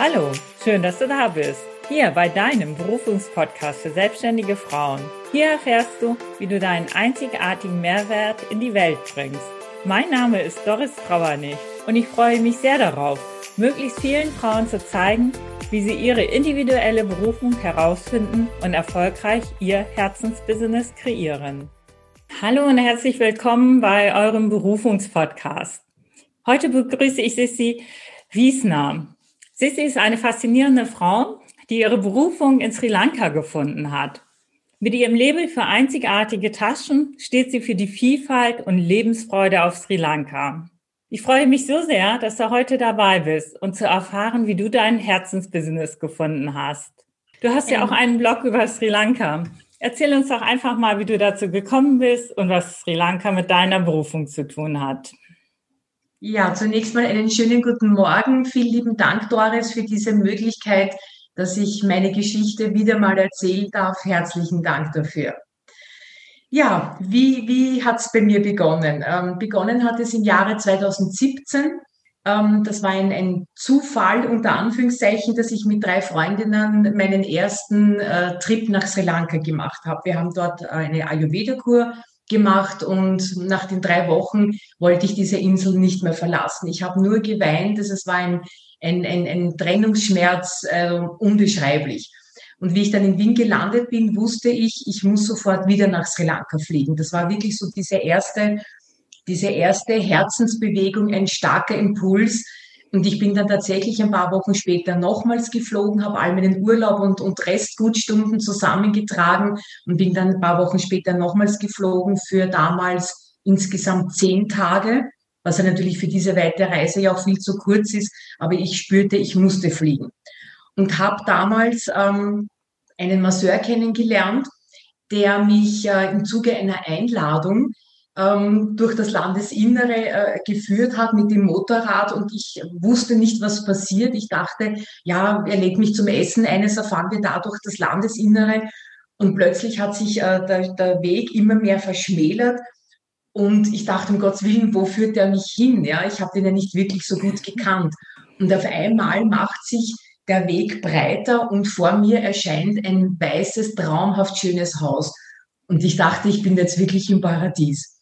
Hallo, schön, dass du da bist. Hier bei deinem Berufungspodcast für selbstständige Frauen. Hier erfährst du, wie du deinen einzigartigen Mehrwert in die Welt bringst. Mein Name ist Doris Trauernig und ich freue mich sehr darauf, möglichst vielen Frauen zu zeigen, wie sie ihre individuelle Berufung herausfinden und erfolgreich ihr Herzensbusiness kreieren. Hallo und herzlich willkommen bei eurem Berufungspodcast. Heute begrüße ich Sissi Wiesner. Sissi ist eine faszinierende Frau, die ihre Berufung in Sri Lanka gefunden hat. Mit ihrem Label für einzigartige Taschen steht sie für die Vielfalt und Lebensfreude auf Sri Lanka. Ich freue mich so sehr, dass du heute dabei bist und zu erfahren, wie du dein Herzensbusiness gefunden hast. Du hast ja auch einen Blog über Sri Lanka. Erzähl uns doch einfach mal, wie du dazu gekommen bist und was Sri Lanka mit deiner Berufung zu tun hat. Ja, zunächst mal einen schönen guten Morgen. Vielen lieben Dank, Doris, für diese Möglichkeit, dass ich meine Geschichte wieder mal erzählen darf. Herzlichen Dank dafür. Ja, wie, wie hat es bei mir begonnen? Ähm, begonnen hat es im Jahre 2017. Ähm, das war ein, ein Zufall unter Anführungszeichen, dass ich mit drei Freundinnen meinen ersten äh, Trip nach Sri Lanka gemacht habe. Wir haben dort eine Ayurveda-Kur gemacht und nach den drei Wochen wollte ich diese Insel nicht mehr verlassen. Ich habe nur geweint, dass es war ein, ein, ein, ein Trennungsschmerz äh, unbeschreiblich. Und wie ich dann in Wien gelandet bin, wusste ich, ich muss sofort wieder nach Sri Lanka fliegen. Das war wirklich so diese erste, diese erste Herzensbewegung, ein starker Impuls, und ich bin dann tatsächlich ein paar Wochen später nochmals geflogen, habe all meinen Urlaub und, und Restgutstunden zusammengetragen und bin dann ein paar Wochen später nochmals geflogen für damals insgesamt zehn Tage, was ja natürlich für diese weite Reise ja auch viel zu kurz ist. Aber ich spürte, ich musste fliegen. Und habe damals ähm, einen Masseur kennengelernt, der mich äh, im Zuge einer Einladung ähm, durch das Landesinnere äh, geführt hat mit dem Motorrad und ich wusste nicht, was passiert. Ich dachte, ja, er lädt mich zum Essen eines, erfahren wir dadurch das Landesinnere. Und plötzlich hat sich äh, der, der Weg immer mehr verschmälert. Und ich dachte, um Gottes Willen, wo führt der mich hin? Ja, ich habe den ja nicht wirklich so gut gekannt. Und auf einmal macht sich der Weg breiter und vor mir erscheint ein weißes, traumhaft schönes Haus. Und ich dachte, ich bin jetzt wirklich im Paradies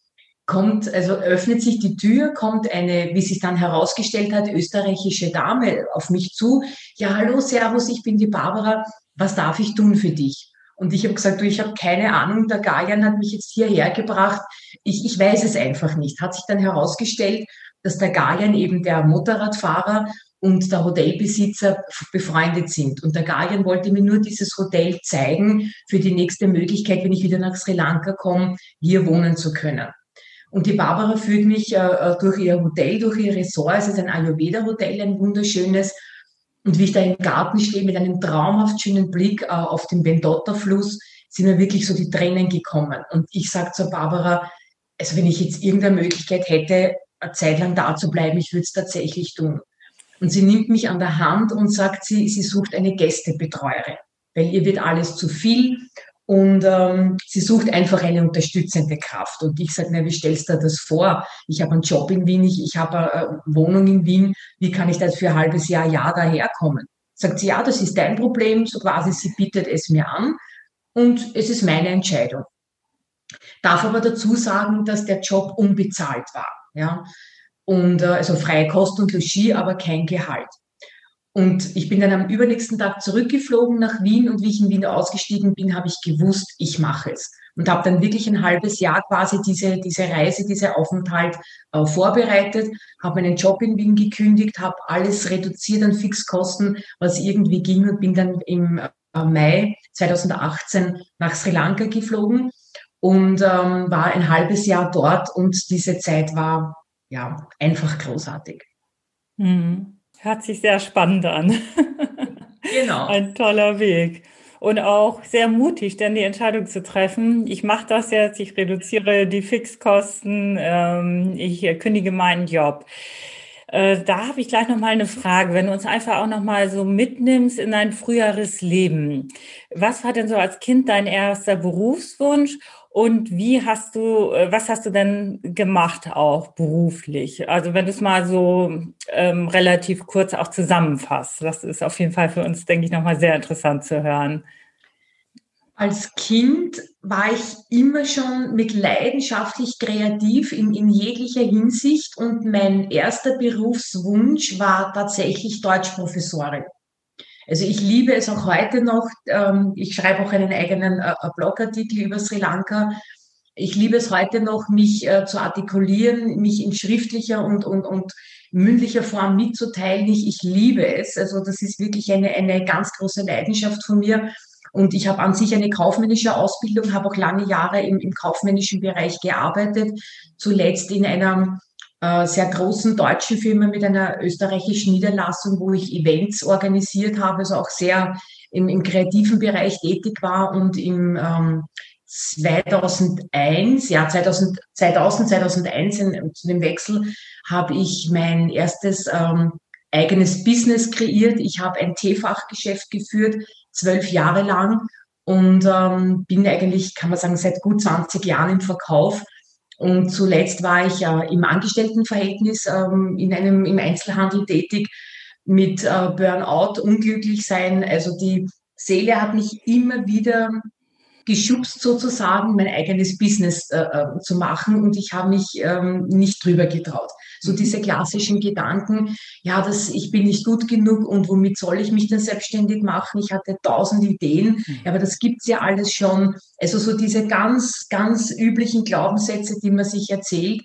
kommt, also öffnet sich die Tür, kommt eine, wie sich dann herausgestellt hat, österreichische Dame auf mich zu. Ja, hallo, Servus, ich bin die Barbara. Was darf ich tun für dich? Und ich habe gesagt, du, ich habe keine Ahnung, der Gajan hat mich jetzt hierher gebracht. Ich, ich weiß es einfach nicht. Hat sich dann herausgestellt, dass der Gajan eben der Motorradfahrer und der Hotelbesitzer befreundet sind. Und der Gajan wollte mir nur dieses Hotel zeigen für die nächste Möglichkeit, wenn ich wieder nach Sri Lanka komme, hier wohnen zu können. Und die Barbara führt mich äh, äh, durch ihr Hotel, durch ihr Ressort. Es ist ein Ayurveda-Hotel, ein wunderschönes. Und wie ich da im Garten stehe mit einem traumhaft schönen Blick äh, auf den Bendotta-Fluss, sind mir wirklich so die Tränen gekommen. Und ich sage zur Barbara, also wenn ich jetzt irgendeine Möglichkeit hätte, eine Zeit lang da zu bleiben, ich würde es tatsächlich tun. Und sie nimmt mich an der Hand und sagt, sie, sie sucht eine Gästebetreuerin, weil ihr wird alles zu viel und ähm, sie sucht einfach eine unterstützende Kraft. Und ich sage, na, wie stellst du das vor? Ich habe einen Job in Wien, ich, ich habe eine Wohnung in Wien. Wie kann ich da für ein halbes Jahr, Jahr daherkommen? Sagt sie, ja, das ist dein Problem. So quasi, sie bietet es mir an. Und es ist meine Entscheidung. Darf aber dazu sagen, dass der Job unbezahlt war. Ja? Und äh, also freie Kost und Logis, aber kein Gehalt. Und ich bin dann am übernächsten Tag zurückgeflogen nach Wien und wie ich in Wien ausgestiegen bin, habe ich gewusst, ich mache es. Und habe dann wirklich ein halbes Jahr quasi diese, diese Reise, diese Aufenthalt äh, vorbereitet, habe meinen Job in Wien gekündigt, habe alles reduziert an Fixkosten, was irgendwie ging und bin dann im äh, Mai 2018 nach Sri Lanka geflogen und ähm, war ein halbes Jahr dort und diese Zeit war ja einfach großartig. Mhm. Hört sich sehr spannend an. Genau. Ein toller Weg. Und auch sehr mutig, dann die Entscheidung zu treffen. Ich mache das jetzt, ich reduziere die Fixkosten, ähm, ich kündige meinen Job. Äh, da habe ich gleich noch mal eine Frage, wenn du uns einfach auch noch mal so mitnimmst in dein früheres Leben. Was war denn so als Kind dein erster Berufswunsch Und wie hast du, äh, was hast du denn gemacht auch beruflich? Also wenn du es mal so ähm, relativ kurz auch zusammenfasst, das ist auf jeden Fall für uns, denke ich, nochmal sehr interessant zu hören. Als Kind war ich immer schon mit leidenschaftlich kreativ in, in jeglicher Hinsicht und mein erster Berufswunsch war tatsächlich Deutschprofessorin. Also ich liebe es auch heute noch. Ähm, ich schreibe auch einen eigenen äh, Blogartikel über Sri Lanka. Ich liebe es heute noch, mich äh, zu artikulieren, mich in schriftlicher und, und, und mündlicher Form mitzuteilen. Ich, ich liebe es. Also das ist wirklich eine, eine ganz große Leidenschaft von mir. Und ich habe an sich eine kaufmännische Ausbildung, habe auch lange Jahre im, im kaufmännischen Bereich gearbeitet, zuletzt in einer äh, sehr großen deutschen Firma mit einer österreichischen Niederlassung, wo ich Events organisiert habe, also auch sehr im, im kreativen Bereich tätig war und im ähm, 2001, ja 2000, 2000 2001 in, zu dem Wechsel habe ich mein erstes ähm, eigenes Business kreiert. Ich habe ein Teefachgeschäft geführt, zwölf Jahre lang und ähm, bin eigentlich, kann man sagen, seit gut 20 Jahren im Verkauf und zuletzt war ich äh, im Angestelltenverhältnis ähm, in einem, im Einzelhandel tätig mit äh, Burnout, unglücklich sein. Also die Seele hat mich immer wieder geschubst sozusagen, mein eigenes Business äh, äh, zu machen und ich habe mich ähm, nicht drüber getraut. So diese klassischen Gedanken, ja, das, ich bin nicht gut genug und womit soll ich mich denn selbstständig machen? Ich hatte tausend Ideen, mhm. aber das gibt's ja alles schon. Also so diese ganz, ganz üblichen Glaubenssätze, die man sich erzählt.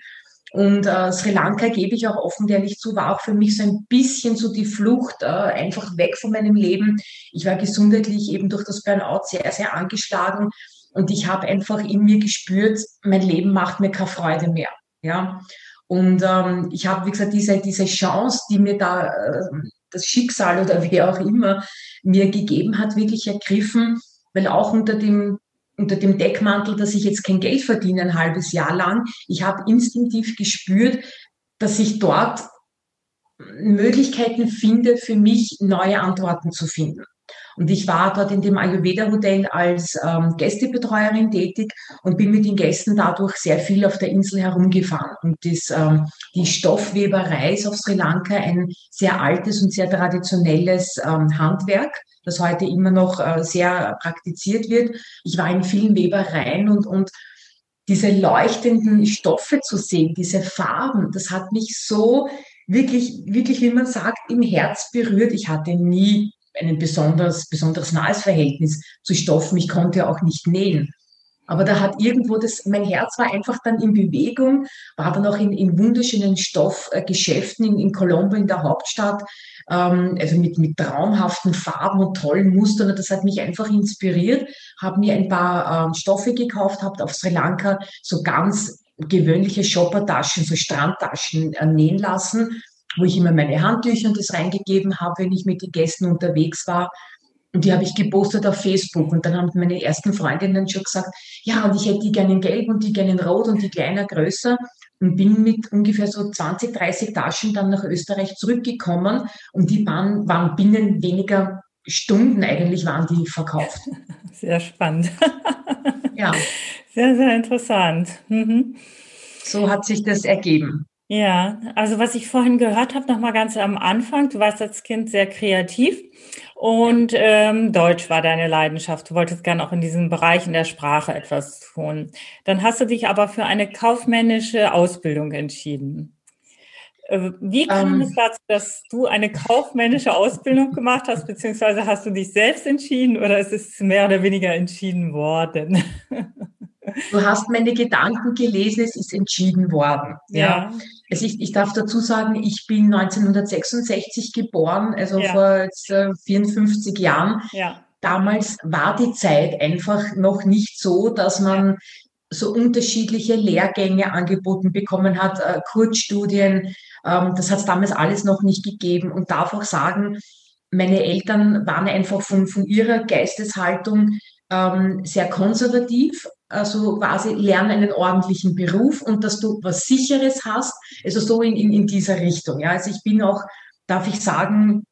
Und äh, Sri Lanka, gebe ich auch offen ehrlich zu, war auch für mich so ein bisschen so die Flucht, äh, einfach weg von meinem Leben. Ich war gesundheitlich eben durch das Burnout sehr, sehr angeschlagen und ich habe einfach in mir gespürt, mein Leben macht mir keine Freude mehr. Ja. Und ähm, ich habe, wie gesagt, diese, diese Chance, die mir da äh, das Schicksal oder wer auch immer mir gegeben hat, wirklich ergriffen, weil auch unter dem unter dem Deckmantel, dass ich jetzt kein Geld verdiene ein halbes Jahr lang. Ich habe instinktiv gespürt, dass ich dort Möglichkeiten finde, für mich neue Antworten zu finden. Und ich war dort in dem Ayurveda-Hotel als ähm, Gästebetreuerin tätig und bin mit den Gästen dadurch sehr viel auf der Insel herumgefahren. Und das, ähm, die Stoffweberei ist auf Sri Lanka ein sehr altes und sehr traditionelles ähm, Handwerk das heute immer noch äh, sehr praktiziert wird. Ich war in vielen Webereien und, und diese leuchtenden Stoffe zu sehen, diese Farben, das hat mich so wirklich, wirklich, wie man sagt, im Herz berührt. Ich hatte nie ein besonders, besonders nahes Verhältnis zu Stoffen. Ich konnte auch nicht nähen. Aber da hat irgendwo das, mein Herz war einfach dann in Bewegung, war dann auch in, in wunderschönen Stoffgeschäften in, in Colombo in der Hauptstadt, ähm, also mit, mit traumhaften Farben und tollen Mustern. Und das hat mich einfach inspiriert, habe mir ein paar ähm, Stoffe gekauft, habe auf Sri Lanka so ganz gewöhnliche Shoppertaschen, so Strandtaschen äh, nähen lassen, wo ich immer meine Handtücher und das reingegeben habe, wenn ich mit den Gästen unterwegs war. Und die habe ich gepostet auf Facebook. Und dann haben meine ersten Freundinnen schon gesagt, ja, und ich hätte die gerne in gelb und die gerne in rot und die kleiner größer und bin mit ungefähr so 20, 30 Taschen dann nach Österreich zurückgekommen und die waren, waren binnen weniger Stunden eigentlich waren die verkauft. Sehr spannend. ja. Sehr, sehr interessant. Mhm. So hat sich das ergeben. Ja, also was ich vorhin gehört habe, noch mal ganz am Anfang, du warst als Kind sehr kreativ und ähm, Deutsch war deine Leidenschaft. Du wolltest gerne auch in diesem Bereich in der Sprache etwas tun. Dann hast du dich aber für eine kaufmännische Ausbildung entschieden. Äh, wie kam ähm, es dazu, dass du eine kaufmännische Ausbildung gemacht hast, beziehungsweise hast du dich selbst entschieden oder ist es mehr oder weniger entschieden worden? Du hast meine Gedanken gelesen, es ist entschieden worden. Ja. ja. Also ich, ich darf dazu sagen, ich bin 1966 geboren, also ja. vor jetzt, äh, 54 Jahren. Ja. Damals war die Zeit einfach noch nicht so, dass man so unterschiedliche Lehrgänge angeboten bekommen hat, äh, Kurzstudien. Ähm, das hat es damals alles noch nicht gegeben und darf auch sagen, meine Eltern waren einfach von, von ihrer Geisteshaltung ähm, sehr konservativ, also quasi lerne einen ordentlichen Beruf und dass du was Sicheres hast, also so in, in, in dieser Richtung. Ja, also ich bin auch, darf ich sagen,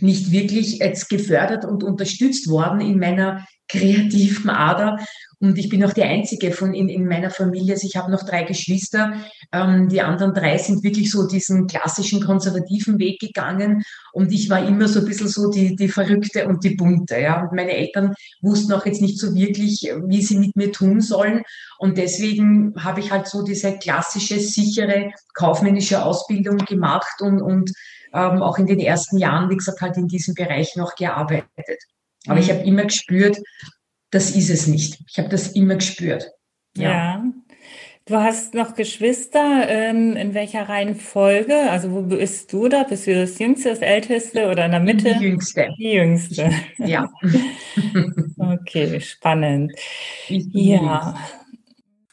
nicht wirklich jetzt gefördert und unterstützt worden in meiner kreativen Ader. Und ich bin auch die einzige von in, in meiner Familie. Also ich habe noch drei Geschwister. Ähm, die anderen drei sind wirklich so diesen klassischen konservativen Weg gegangen. Und ich war immer so ein bisschen so die, die Verrückte und die Bunte. Ja. Und meine Eltern wussten auch jetzt nicht so wirklich, wie sie mit mir tun sollen. Und deswegen habe ich halt so diese klassische, sichere kaufmännische Ausbildung gemacht und, und ähm, auch in den ersten Jahren, wie gesagt, halt in diesem Bereich noch gearbeitet. Aber ich mhm. habe immer gespürt, das ist es nicht. Ich habe das immer gespürt. Ja. ja. Du hast noch Geschwister. Ähm, in welcher Reihenfolge? Also wo bist du da? Bist du das Jüngste, das Älteste oder in der Mitte? Die Jüngste. Die Jüngste. Ja. okay, spannend. Ja.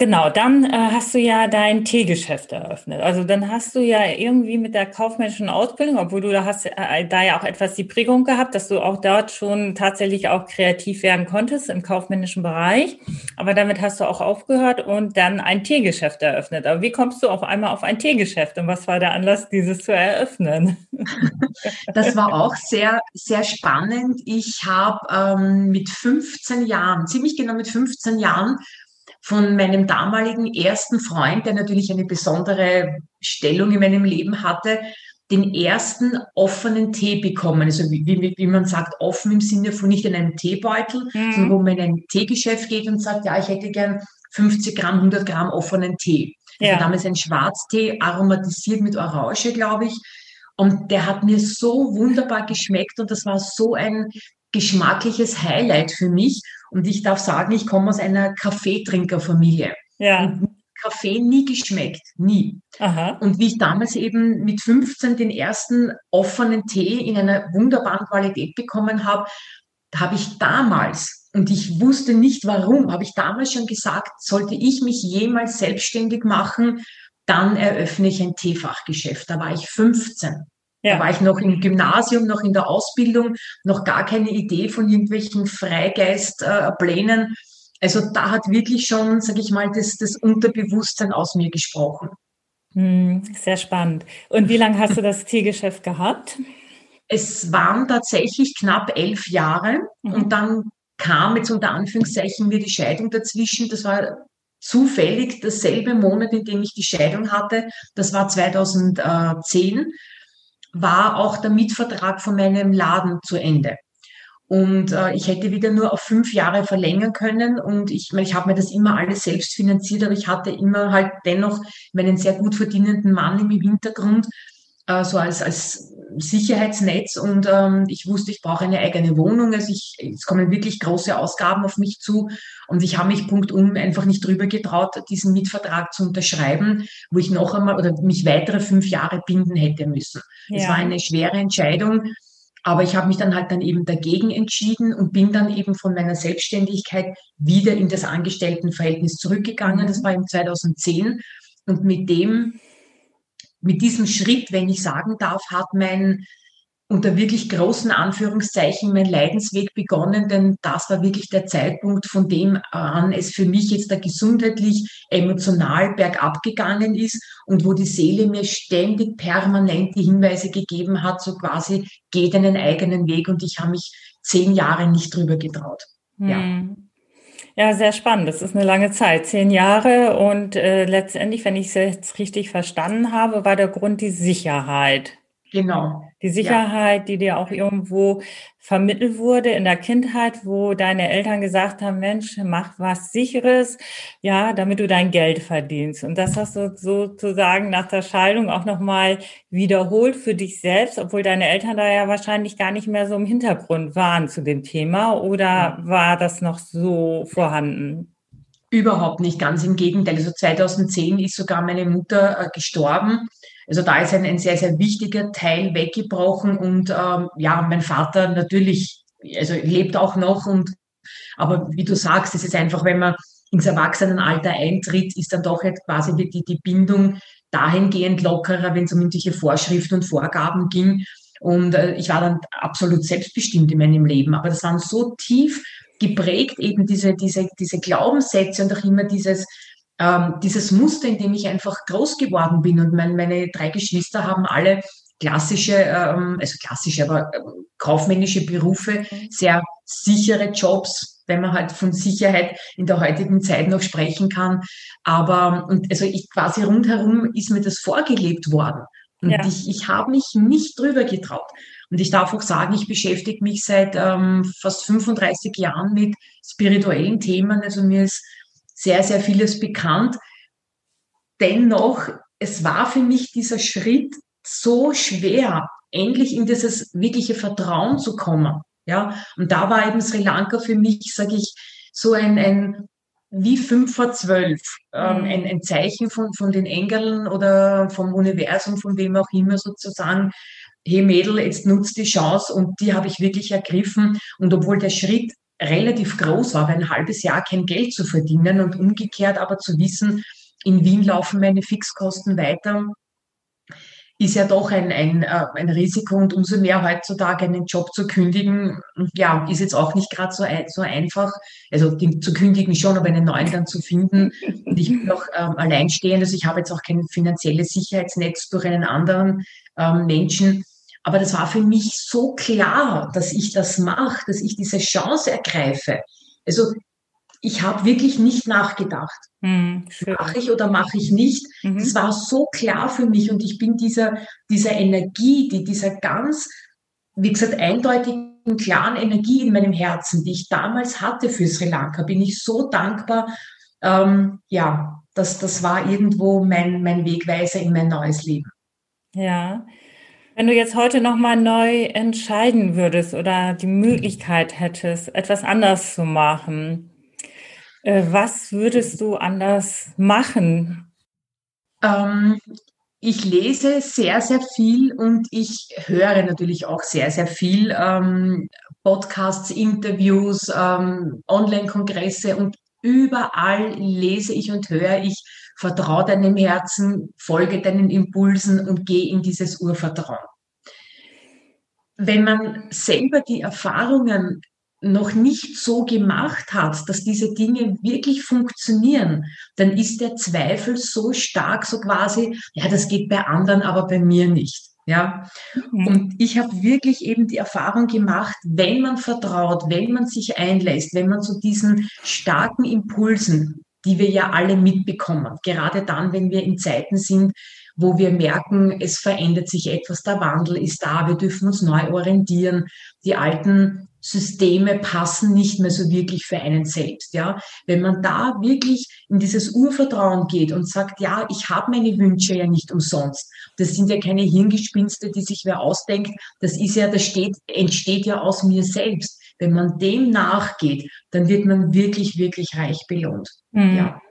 Genau, dann äh, hast du ja dein Teegeschäft eröffnet. Also dann hast du ja irgendwie mit der kaufmännischen Ausbildung, obwohl du da hast äh, da ja auch etwas die Prägung gehabt, dass du auch dort schon tatsächlich auch kreativ werden konntest im kaufmännischen Bereich. Aber damit hast du auch aufgehört und dann ein Teegeschäft eröffnet. Aber wie kommst du auf einmal auf ein Teegeschäft und was war der Anlass, dieses zu eröffnen? Das war auch sehr, sehr spannend. Ich habe ähm, mit 15 Jahren, ziemlich genau mit 15 Jahren, von meinem damaligen ersten Freund, der natürlich eine besondere Stellung in meinem Leben hatte, den ersten offenen Tee bekommen. Also wie, wie, wie man sagt, offen im Sinne von nicht in einem Teebeutel, mhm. sondern wo man in ein Teegeschäft geht und sagt, ja, ich hätte gern 50 Gramm, 100 Gramm offenen Tee. Also ja. damals ein Schwarztee, aromatisiert mit Orange, glaube ich. Und der hat mir so wunderbar geschmeckt und das war so ein geschmackliches Highlight für mich. Und ich darf sagen, ich komme aus einer Kaffeetrinkerfamilie. Ja. Kaffee nie geschmeckt, nie. Aha. Und wie ich damals eben mit 15 den ersten offenen Tee in einer wunderbaren Qualität bekommen habe, habe ich damals, und ich wusste nicht warum, habe ich damals schon gesagt, sollte ich mich jemals selbstständig machen, dann eröffne ich ein Teefachgeschäft. Da war ich 15. Ja. Da war ich noch im Gymnasium, noch in der Ausbildung, noch gar keine Idee von irgendwelchen Freigeistplänen. Also da hat wirklich schon, sage ich mal, das, das Unterbewusstsein aus mir gesprochen. Hm, sehr spannend. Und wie lange hast du das Tiergeschäft gehabt? Es waren tatsächlich knapp elf Jahre mhm. und dann kam jetzt unter Anführungszeichen mir die Scheidung dazwischen. Das war zufällig dasselbe Monat, in dem ich die Scheidung hatte. Das war 2010 war auch der Mietvertrag von meinem Laden zu Ende. Und äh, ich hätte wieder nur auf fünf Jahre verlängern können. Und ich, meine, ich habe mir das immer alles selbst finanziert, aber ich hatte immer halt dennoch meinen sehr gut verdienenden Mann im Hintergrund, äh, so als, als Sicherheitsnetz. Und ähm, ich wusste, ich brauche eine eigene Wohnung. Also ich, es kommen wirklich große Ausgaben auf mich zu. Und ich habe mich punktum einfach nicht drüber getraut, diesen Mietvertrag zu unterschreiben, wo ich noch einmal oder mich weitere fünf Jahre binden hätte müssen. Es war eine schwere Entscheidung. Aber ich habe mich dann halt dann eben dagegen entschieden und bin dann eben von meiner Selbstständigkeit wieder in das Angestelltenverhältnis zurückgegangen. Das mhm. war im 2010. Und mit dem, mit diesem Schritt, wenn ich sagen darf, hat mein unter wirklich großen Anführungszeichen mein Leidensweg begonnen, denn das war wirklich der Zeitpunkt, von dem an es für mich jetzt da gesundheitlich, emotional bergab gegangen ist und wo die Seele mir ständig permanent die Hinweise gegeben hat, so quasi geht einen eigenen Weg und ich habe mich zehn Jahre nicht drüber getraut. Hm. Ja, sehr spannend. Das ist eine lange Zeit, zehn Jahre. Und äh, letztendlich, wenn ich es jetzt richtig verstanden habe, war der Grund die Sicherheit. Genau. Die Sicherheit, ja. die dir auch irgendwo vermittelt wurde in der Kindheit, wo deine Eltern gesagt haben, Mensch, mach was sicheres, ja, damit du dein Geld verdienst. Und das hast du sozusagen nach der Scheidung auch nochmal wiederholt für dich selbst, obwohl deine Eltern da ja wahrscheinlich gar nicht mehr so im Hintergrund waren zu dem Thema. Oder war das noch so vorhanden? Überhaupt nicht, ganz im Gegenteil. Also 2010 ist sogar meine Mutter äh, gestorben. Also da ist ein, ein sehr, sehr wichtiger Teil weggebrochen und ähm, ja, mein Vater natürlich, also lebt auch noch und aber wie du sagst, es ist einfach, wenn man ins Erwachsenenalter eintritt, ist dann doch quasi die, die Bindung dahingehend lockerer, wenn es um irgendwelche Vorschriften und Vorgaben ging. Und äh, ich war dann absolut selbstbestimmt in meinem Leben. Aber das waren so tief geprägt, eben diese, diese, diese Glaubenssätze und auch immer dieses, ähm, dieses Muster, in dem ich einfach groß geworden bin. Und mein, meine drei Geschwister haben alle klassische, ähm, also klassische, aber äh, kaufmännische Berufe, mhm. sehr sichere Jobs. wenn man halt von Sicherheit in der heutigen Zeit noch sprechen kann. Aber, und also ich quasi rundherum ist mir das vorgelebt worden. Und ja. ich, ich habe mich nicht drüber getraut. Und ich darf auch sagen, ich beschäftige mich seit ähm, fast 35 Jahren mit spirituellen Themen. Also mir ist sehr, sehr vieles bekannt. Dennoch, es war für mich dieser Schritt so schwer, endlich in dieses wirkliche Vertrauen zu kommen. Ja, und da war eben Sri Lanka für mich, sage ich, so ein, ein wie fünf vor zwölf, ähm, mhm. ein, ein Zeichen von, von den Engeln oder vom Universum, von wem auch immer sozusagen, hey Mädel, jetzt nutzt die Chance und die habe ich wirklich ergriffen. Und obwohl der Schritt relativ groß war, ein halbes Jahr kein Geld zu verdienen und umgekehrt aber zu wissen, in Wien laufen meine Fixkosten weiter, ist ja doch ein, ein, äh, ein Risiko und umso mehr heutzutage einen Job zu kündigen, ja, ist jetzt auch nicht gerade so, so einfach. Also den, zu kündigen schon, aber einen neuen dann zu finden. Und ich bin auch ähm, alleinstehend, also ich habe jetzt auch kein finanzielles Sicherheitsnetz durch einen anderen ähm, Menschen. Aber das war für mich so klar, dass ich das mache, dass ich diese Chance ergreife. Also ich habe wirklich nicht nachgedacht. Mhm, mache ich oder mache ich nicht? Mhm. Das war so klar für mich und ich bin dieser, dieser Energie, die, dieser ganz, wie gesagt, eindeutigen, klaren Energie in meinem Herzen, die ich damals hatte für Sri Lanka, bin ich so dankbar. Ähm, ja, das, das war irgendwo mein, mein Wegweiser in mein neues Leben. Ja. Wenn du jetzt heute nochmal neu entscheiden würdest oder die Möglichkeit hättest, etwas anders zu machen, äh, was würdest du anders machen? Ähm, ich lese sehr, sehr viel und ich höre natürlich auch sehr, sehr viel. Ähm, Podcasts, Interviews, ähm, Online-Kongresse und überall lese ich und höre ich, vertraue deinem Herzen, folge deinen Impulsen und geh in dieses Urvertrauen. Wenn man selber die Erfahrungen noch nicht so gemacht hat, dass diese Dinge wirklich funktionieren, dann ist der Zweifel so stark, so quasi, ja, das geht bei anderen, aber bei mir nicht. Ja, mhm. und ich habe wirklich eben die Erfahrung gemacht, wenn man vertraut, wenn man sich einlässt, wenn man zu diesen starken Impulsen, die wir ja alle mitbekommen, gerade dann, wenn wir in Zeiten sind, wo wir merken, es verändert sich etwas, der Wandel ist da, wir dürfen uns neu orientieren, die alten Systeme passen nicht mehr so wirklich für einen selbst. Ja, wenn man da wirklich in dieses Urvertrauen geht und sagt, ja, ich habe meine Wünsche ja nicht umsonst. Das sind ja keine Hirngespinste, die sich wer ausdenkt. Das ist ja, das steht, entsteht ja aus mir selbst. Wenn man dem nachgeht, dann wird man wirklich, wirklich reich belohnt. Mhm. Ja.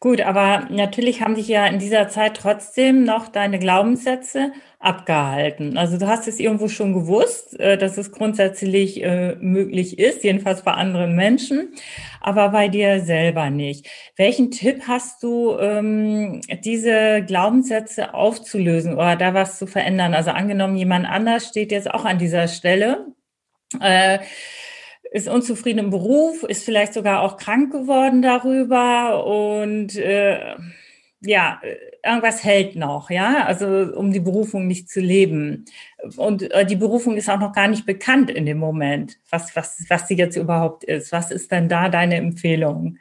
Gut, aber natürlich haben dich ja in dieser Zeit trotzdem noch deine Glaubenssätze abgehalten. Also du hast es irgendwo schon gewusst, äh, dass es grundsätzlich äh, möglich ist, jedenfalls bei anderen Menschen, aber bei dir selber nicht. Welchen Tipp hast du, ähm, diese Glaubenssätze aufzulösen oder da was zu verändern? Also angenommen, jemand anders steht jetzt auch an dieser Stelle. Ist unzufrieden im Beruf, ist vielleicht sogar auch krank geworden darüber und äh, ja, irgendwas hält noch, ja, also um die Berufung nicht zu leben. Und äh, die Berufung ist auch noch gar nicht bekannt in dem Moment, was, was, was sie jetzt überhaupt ist. Was ist denn da deine Empfehlung?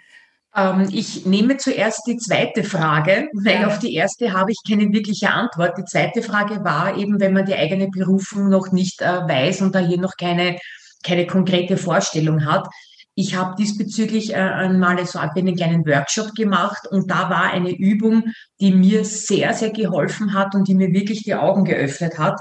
Ähm, ich nehme zuerst die zweite Frage, weil ja. auf die erste habe ich keine wirkliche Antwort. Die zweite Frage war eben, wenn man die eigene Berufung noch nicht äh, weiß und da hier noch keine keine konkrete Vorstellung hat. Ich habe diesbezüglich äh, einmal so einen kleinen Workshop gemacht und da war eine Übung, die mir sehr, sehr geholfen hat und die mir wirklich die Augen geöffnet hat.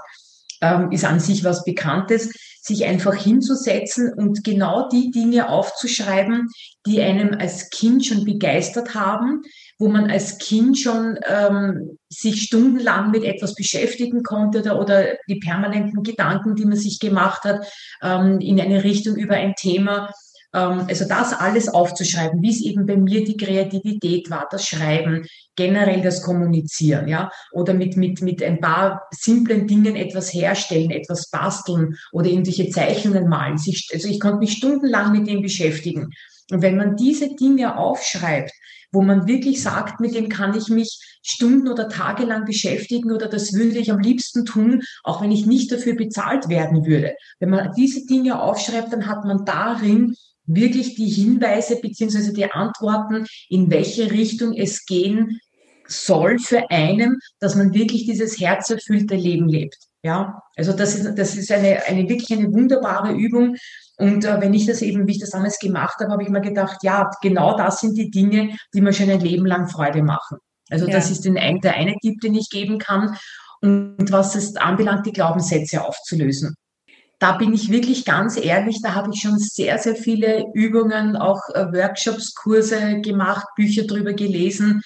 Ähm, ist an sich was Bekanntes, sich einfach hinzusetzen und genau die Dinge aufzuschreiben, die einem als Kind schon begeistert haben, wo man als Kind schon ähm, sich stundenlang mit etwas beschäftigen konnte oder, oder die permanenten Gedanken, die man sich gemacht hat, ähm, in eine Richtung über ein Thema. Ähm, also das alles aufzuschreiben, wie es eben bei mir die Kreativität war, das Schreiben, generell das Kommunizieren, ja, oder mit, mit, mit ein paar simplen Dingen etwas herstellen, etwas basteln oder irgendwelche Zeichnungen malen. Also ich konnte mich stundenlang mit dem beschäftigen. Und wenn man diese Dinge aufschreibt, wo man wirklich sagt, mit dem kann ich mich Stunden oder Tage lang beschäftigen oder das würde ich am liebsten tun, auch wenn ich nicht dafür bezahlt werden würde. Wenn man diese Dinge aufschreibt, dann hat man darin wirklich die Hinweise beziehungsweise die Antworten, in welche Richtung es gehen soll für einen, dass man wirklich dieses herzerfüllte Leben lebt. Ja, also das ist, das ist eine, eine wirklich eine wunderbare Übung. Und äh, wenn ich das eben, wie ich das damals gemacht habe, habe ich mir gedacht, ja, genau das sind die Dinge, die mir schon ein Leben lang Freude machen. Also ja. das ist den, ein, der eine Tipp, den ich geben kann. Und was es anbelangt, die Glaubenssätze aufzulösen. Da bin ich wirklich ganz ehrlich, da habe ich schon sehr, sehr viele Übungen, auch äh, Workshops, Kurse gemacht, Bücher drüber gelesen.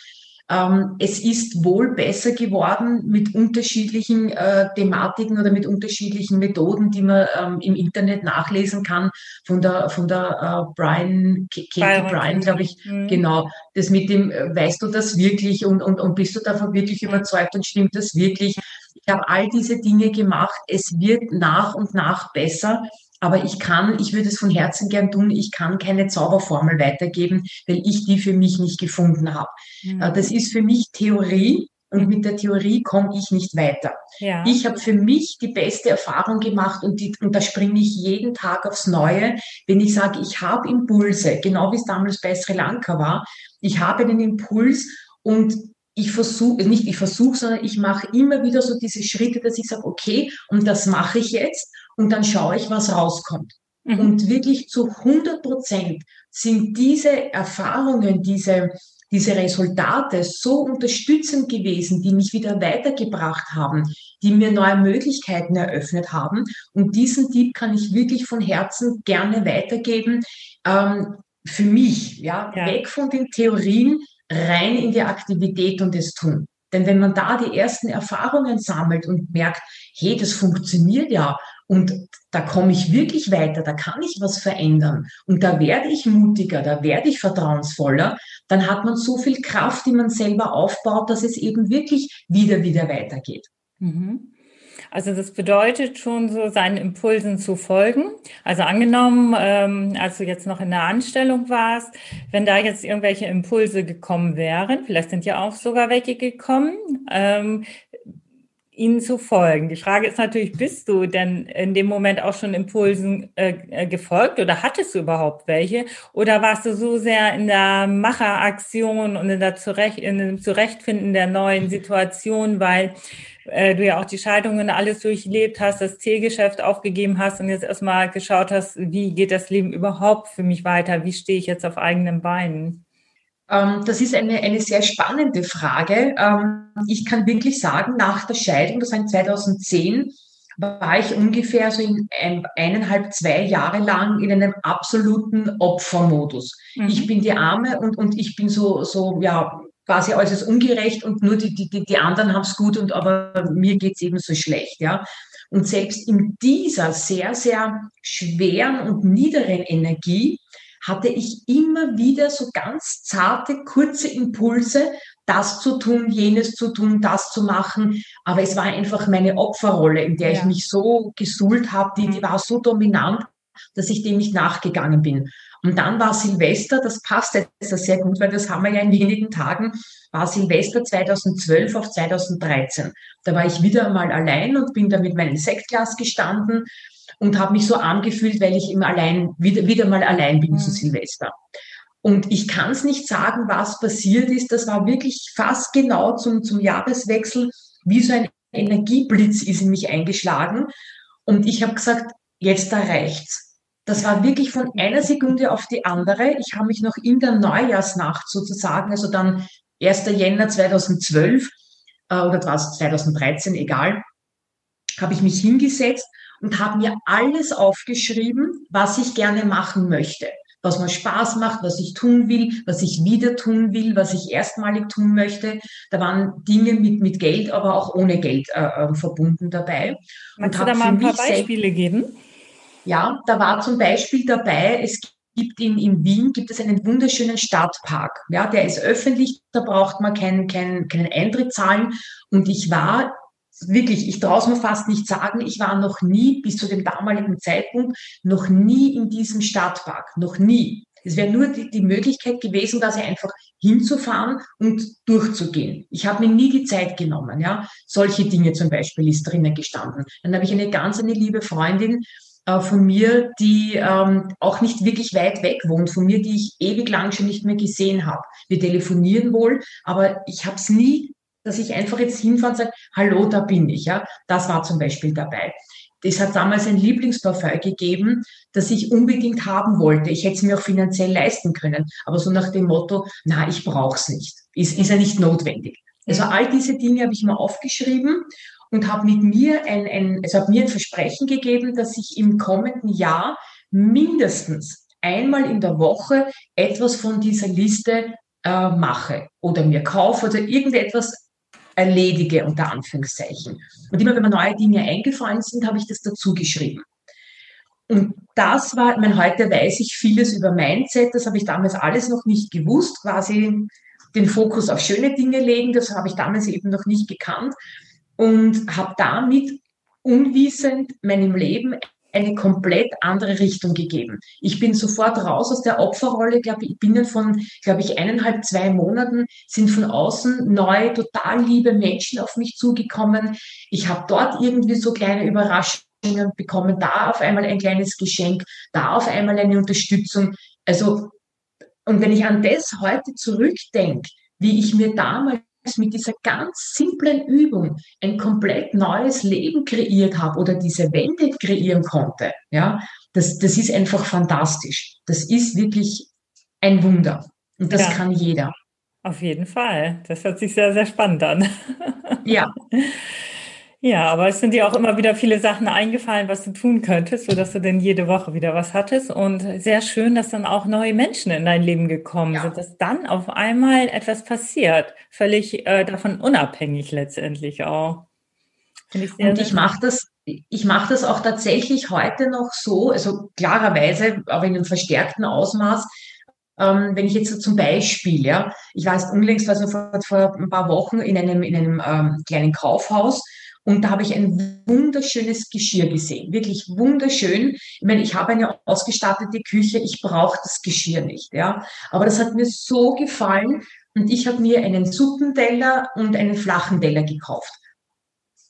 Ähm, es ist wohl besser geworden mit unterschiedlichen äh, Thematiken oder mit unterschiedlichen Methoden, die man ähm, im Internet nachlesen kann. Von der, von der äh, Brian, Katie Brian, glaube ich, mhm. genau. Das mit dem, äh, weißt du das wirklich und, und, und bist du davon wirklich überzeugt und stimmt das wirklich? Ich habe all diese Dinge gemacht. Es wird nach und nach besser. Aber ich kann, ich würde es von Herzen gern tun, ich kann keine Zauberformel weitergeben, weil ich die für mich nicht gefunden habe. Mhm. Äh, das ist für mich Theorie und mit der Theorie komme ich nicht weiter. Ja. Ich habe für mich die beste Erfahrung gemacht und, die, und da springe ich jeden Tag aufs Neue, wenn ich sage, ich habe Impulse, genau wie es damals bei Sri Lanka war. Ich habe einen Impuls und ich versuche, nicht ich versuche, sondern ich mache immer wieder so diese Schritte, dass ich sage, okay, und das mache ich jetzt und dann schaue ich, was rauskommt. Mhm. Und wirklich zu 100 Prozent sind diese Erfahrungen, diese, diese Resultate so unterstützend gewesen, die mich wieder weitergebracht haben, die mir neue Möglichkeiten eröffnet haben. Und diesen Tipp kann ich wirklich von Herzen gerne weitergeben. Ähm, für mich, ja, ja, weg von den Theorien, rein in die Aktivität und das Tun. Denn wenn man da die ersten Erfahrungen sammelt und merkt, hey, das funktioniert ja und da komme ich wirklich weiter, da kann ich was verändern und da werde ich mutiger, da werde ich vertrauensvoller, dann hat man so viel Kraft, die man selber aufbaut, dass es eben wirklich wieder, wieder weitergeht. Mhm. Also das bedeutet schon so, seinen Impulsen zu folgen. Also angenommen, ähm, als du jetzt noch in der Anstellung warst, wenn da jetzt irgendwelche Impulse gekommen wären, vielleicht sind ja auch sogar welche gekommen, ähm, ihnen zu folgen. Die Frage ist natürlich, bist du denn in dem Moment auch schon Impulsen äh, äh gefolgt oder hattest du überhaupt welche? Oder warst du so sehr in der Macheraktion und in, der Zurecht, in dem Zurechtfinden der neuen Situation, weil äh, du ja auch die Scheidungen alles durchlebt hast, das Zielgeschäft aufgegeben hast und jetzt erstmal geschaut hast, wie geht das Leben überhaupt für mich weiter? Wie stehe ich jetzt auf eigenen Beinen? Ähm, das ist eine, eine sehr spannende Frage. Ähm, ich kann wirklich sagen, nach der Scheidung, das war in 2010, war ich ungefähr so in ein, eineinhalb, zwei Jahre lang in einem absoluten Opfermodus. Mhm. Ich bin die Arme und, und ich bin so, so, ja, quasi äußerst ungerecht und nur die, die, die anderen haben es gut und aber mir geht es eben so schlecht, ja. Und selbst in dieser sehr, sehr schweren und niederen Energie hatte ich immer wieder so ganz zarte, kurze Impulse, das zu tun, jenes zu tun, das zu machen. Aber es war einfach meine Opferrolle, in der ja. ich mich so gesuhlt habe, die, die mhm. war so dominant, dass ich dem nicht nachgegangen bin. Und dann war Silvester, das passt jetzt sehr gut, weil das haben wir ja in wenigen Tagen, war Silvester 2012 auf 2013. Da war ich wieder mal allein und bin da mit meinem Sektglas gestanden und habe mich so angefühlt, weil ich immer allein, wieder, wieder mal allein bin mhm. zu Silvester. Und ich kann es nicht sagen, was passiert ist. Das war wirklich fast genau zum, zum Jahreswechsel, wie so ein Energieblitz ist in mich eingeschlagen. Und ich habe gesagt, jetzt da reicht's. Das war wirklich von einer Sekunde auf die andere. Ich habe mich noch in der Neujahrsnacht sozusagen, also dann 1. Jänner 2012 äh, oder war es 2013, egal, habe ich mich hingesetzt und habe mir alles aufgeschrieben, was ich gerne machen möchte. Was mir Spaß macht, was ich tun will, was ich wieder tun will, was ich erstmalig tun möchte. Da waren Dinge mit, mit Geld, aber auch ohne Geld äh, äh verbunden dabei. Magst du da mal ein paar Beispiele geben? Ja, da war zum Beispiel dabei, es gibt in, in Wien gibt es einen wunderschönen Stadtpark. Ja, der ist öffentlich, da braucht man keinen, keinen, keinen Eintritt zahlen. Und ich war wirklich, ich traue es mir fast nicht sagen, ich war noch nie bis zu dem damaligen Zeitpunkt noch nie in diesem Stadtpark, noch nie. Es wäre nur die, die Möglichkeit gewesen, dass ich einfach hinzufahren und durchzugehen. Ich habe mir nie die Zeit genommen. Ja, solche Dinge zum Beispiel ist drinnen gestanden. Dann habe ich eine ganz eine liebe Freundin, äh, von mir, die ähm, auch nicht wirklich weit weg wohnt von mir, die ich ewig lang schon nicht mehr gesehen habe. Wir telefonieren wohl, aber ich habe es nie, dass ich einfach jetzt hinfahre und sage, hallo, da bin ich. Ja, das war zum Beispiel dabei. Es hat damals ein Lieblingsparfum gegeben, das ich unbedingt haben wollte. Ich hätte es mir auch finanziell leisten können, aber so nach dem Motto, na, ich brauche es nicht. Ist, ist ja nicht notwendig. Also all diese Dinge habe ich mal aufgeschrieben und habe mit mir ein, ein, also habe mir ein Versprechen gegeben, dass ich im kommenden Jahr mindestens einmal in der Woche etwas von dieser Liste äh, mache oder mir kaufe oder irgendetwas erledige, unter Anführungszeichen. Und immer wenn mir neue Dinge eingefallen sind, habe ich das dazu geschrieben. Und das war, ich meine, heute weiß ich vieles über Mindset, das habe ich damals alles noch nicht gewusst, quasi den Fokus auf schöne Dinge legen, das habe ich damals eben noch nicht gekannt und habe damit unwissend meinem Leben eine komplett andere Richtung gegeben. Ich bin sofort raus aus der Opferrolle, glaube ich, binnen von, glaube ich, eineinhalb, zwei Monaten sind von außen neue, total liebe Menschen auf mich zugekommen. Ich habe dort irgendwie so kleine Überraschungen bekommen, da auf einmal ein kleines Geschenk, da auf einmal eine Unterstützung. Also, und wenn ich an das heute zurückdenke, wie ich mir damals mit dieser ganz simplen Übung ein komplett neues Leben kreiert habe oder diese Wende kreieren konnte, ja, das, das ist einfach fantastisch. Das ist wirklich ein Wunder. Und das ja. kann jeder. Auf jeden Fall. Das hört sich sehr, sehr spannend an. Ja. Ja, aber es sind dir auch immer wieder viele Sachen eingefallen, was du tun könntest, sodass du denn jede Woche wieder was hattest. Und sehr schön, dass dann auch neue Menschen in dein Leben gekommen ja. sind, dass dann auf einmal etwas passiert, völlig äh, davon unabhängig letztendlich auch. Ich sehr, Und ich mache das, ich mache das auch tatsächlich heute noch so, also klarerweise, aber in einem verstärkten Ausmaß, ähm, wenn ich jetzt so zum Beispiel, ja, ich war jetzt unlängst, also vor, vor ein paar Wochen in einem, in einem ähm, kleinen Kaufhaus und da habe ich ein wunderschönes Geschirr gesehen, wirklich wunderschön. Ich meine, ich habe eine ausgestattete Küche, ich brauche das Geschirr nicht, ja. Aber das hat mir so gefallen und ich habe mir einen Suppenteller und einen flachen Teller gekauft.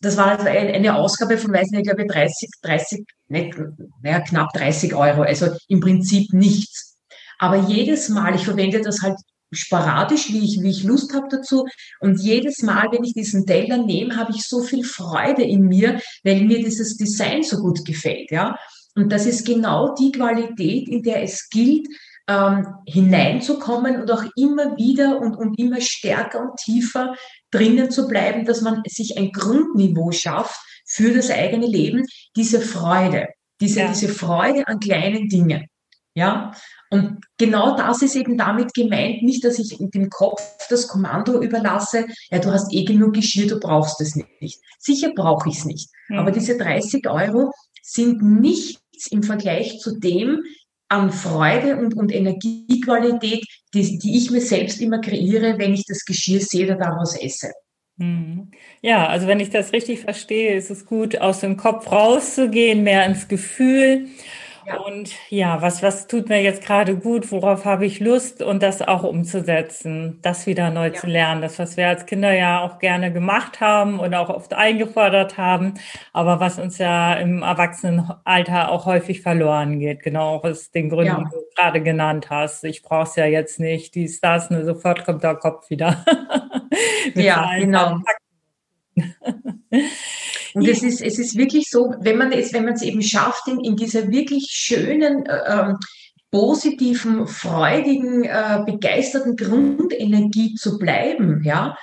Das war also eine Ausgabe von, weiß nicht, ich glaube 30, 30, nicht, naja, knapp 30 Euro, also im Prinzip nichts. Aber jedes Mal, ich verwende das halt sporadisch, wie ich, wie ich Lust habe dazu. Und jedes Mal, wenn ich diesen Teller nehme, habe ich so viel Freude in mir, weil mir dieses Design so gut gefällt, ja. Und das ist genau die Qualität, in der es gilt, ähm, hineinzukommen und auch immer wieder und, und immer stärker und tiefer drinnen zu bleiben, dass man sich ein Grundniveau schafft für das eigene Leben, diese Freude, diese, ja. diese Freude an kleinen Dingen. Ja, und genau das ist eben damit gemeint, nicht, dass ich dem Kopf das Kommando überlasse, ja, du hast eh genug Geschirr, du brauchst es nicht. Sicher brauche ich es nicht. Mhm. Aber diese 30 Euro sind nichts im Vergleich zu dem an Freude und, und Energiequalität, die, die ich mir selbst immer kreiere, wenn ich das Geschirr sehe oder daraus esse. Mhm. Ja, also wenn ich das richtig verstehe, ist es gut, aus dem Kopf rauszugehen, mehr ins Gefühl und ja, was, was tut mir jetzt gerade gut? Worauf habe ich Lust? Und das auch umzusetzen, das wieder neu ja. zu lernen. Das, was wir als Kinder ja auch gerne gemacht haben und auch oft eingefordert haben, aber was uns ja im Erwachsenenalter auch häufig verloren geht. Genau aus den Gründen, ja. die du gerade genannt hast. Ich brauche es ja jetzt nicht, dies, das, nur sofort kommt der Kopf wieder. ja, genau. Und es ist, es ist wirklich so, wenn man es, wenn man es eben schafft, in, in dieser wirklich schönen, äh, ähm, positiven, freudigen, äh, begeisterten Grundenergie zu bleiben, ja,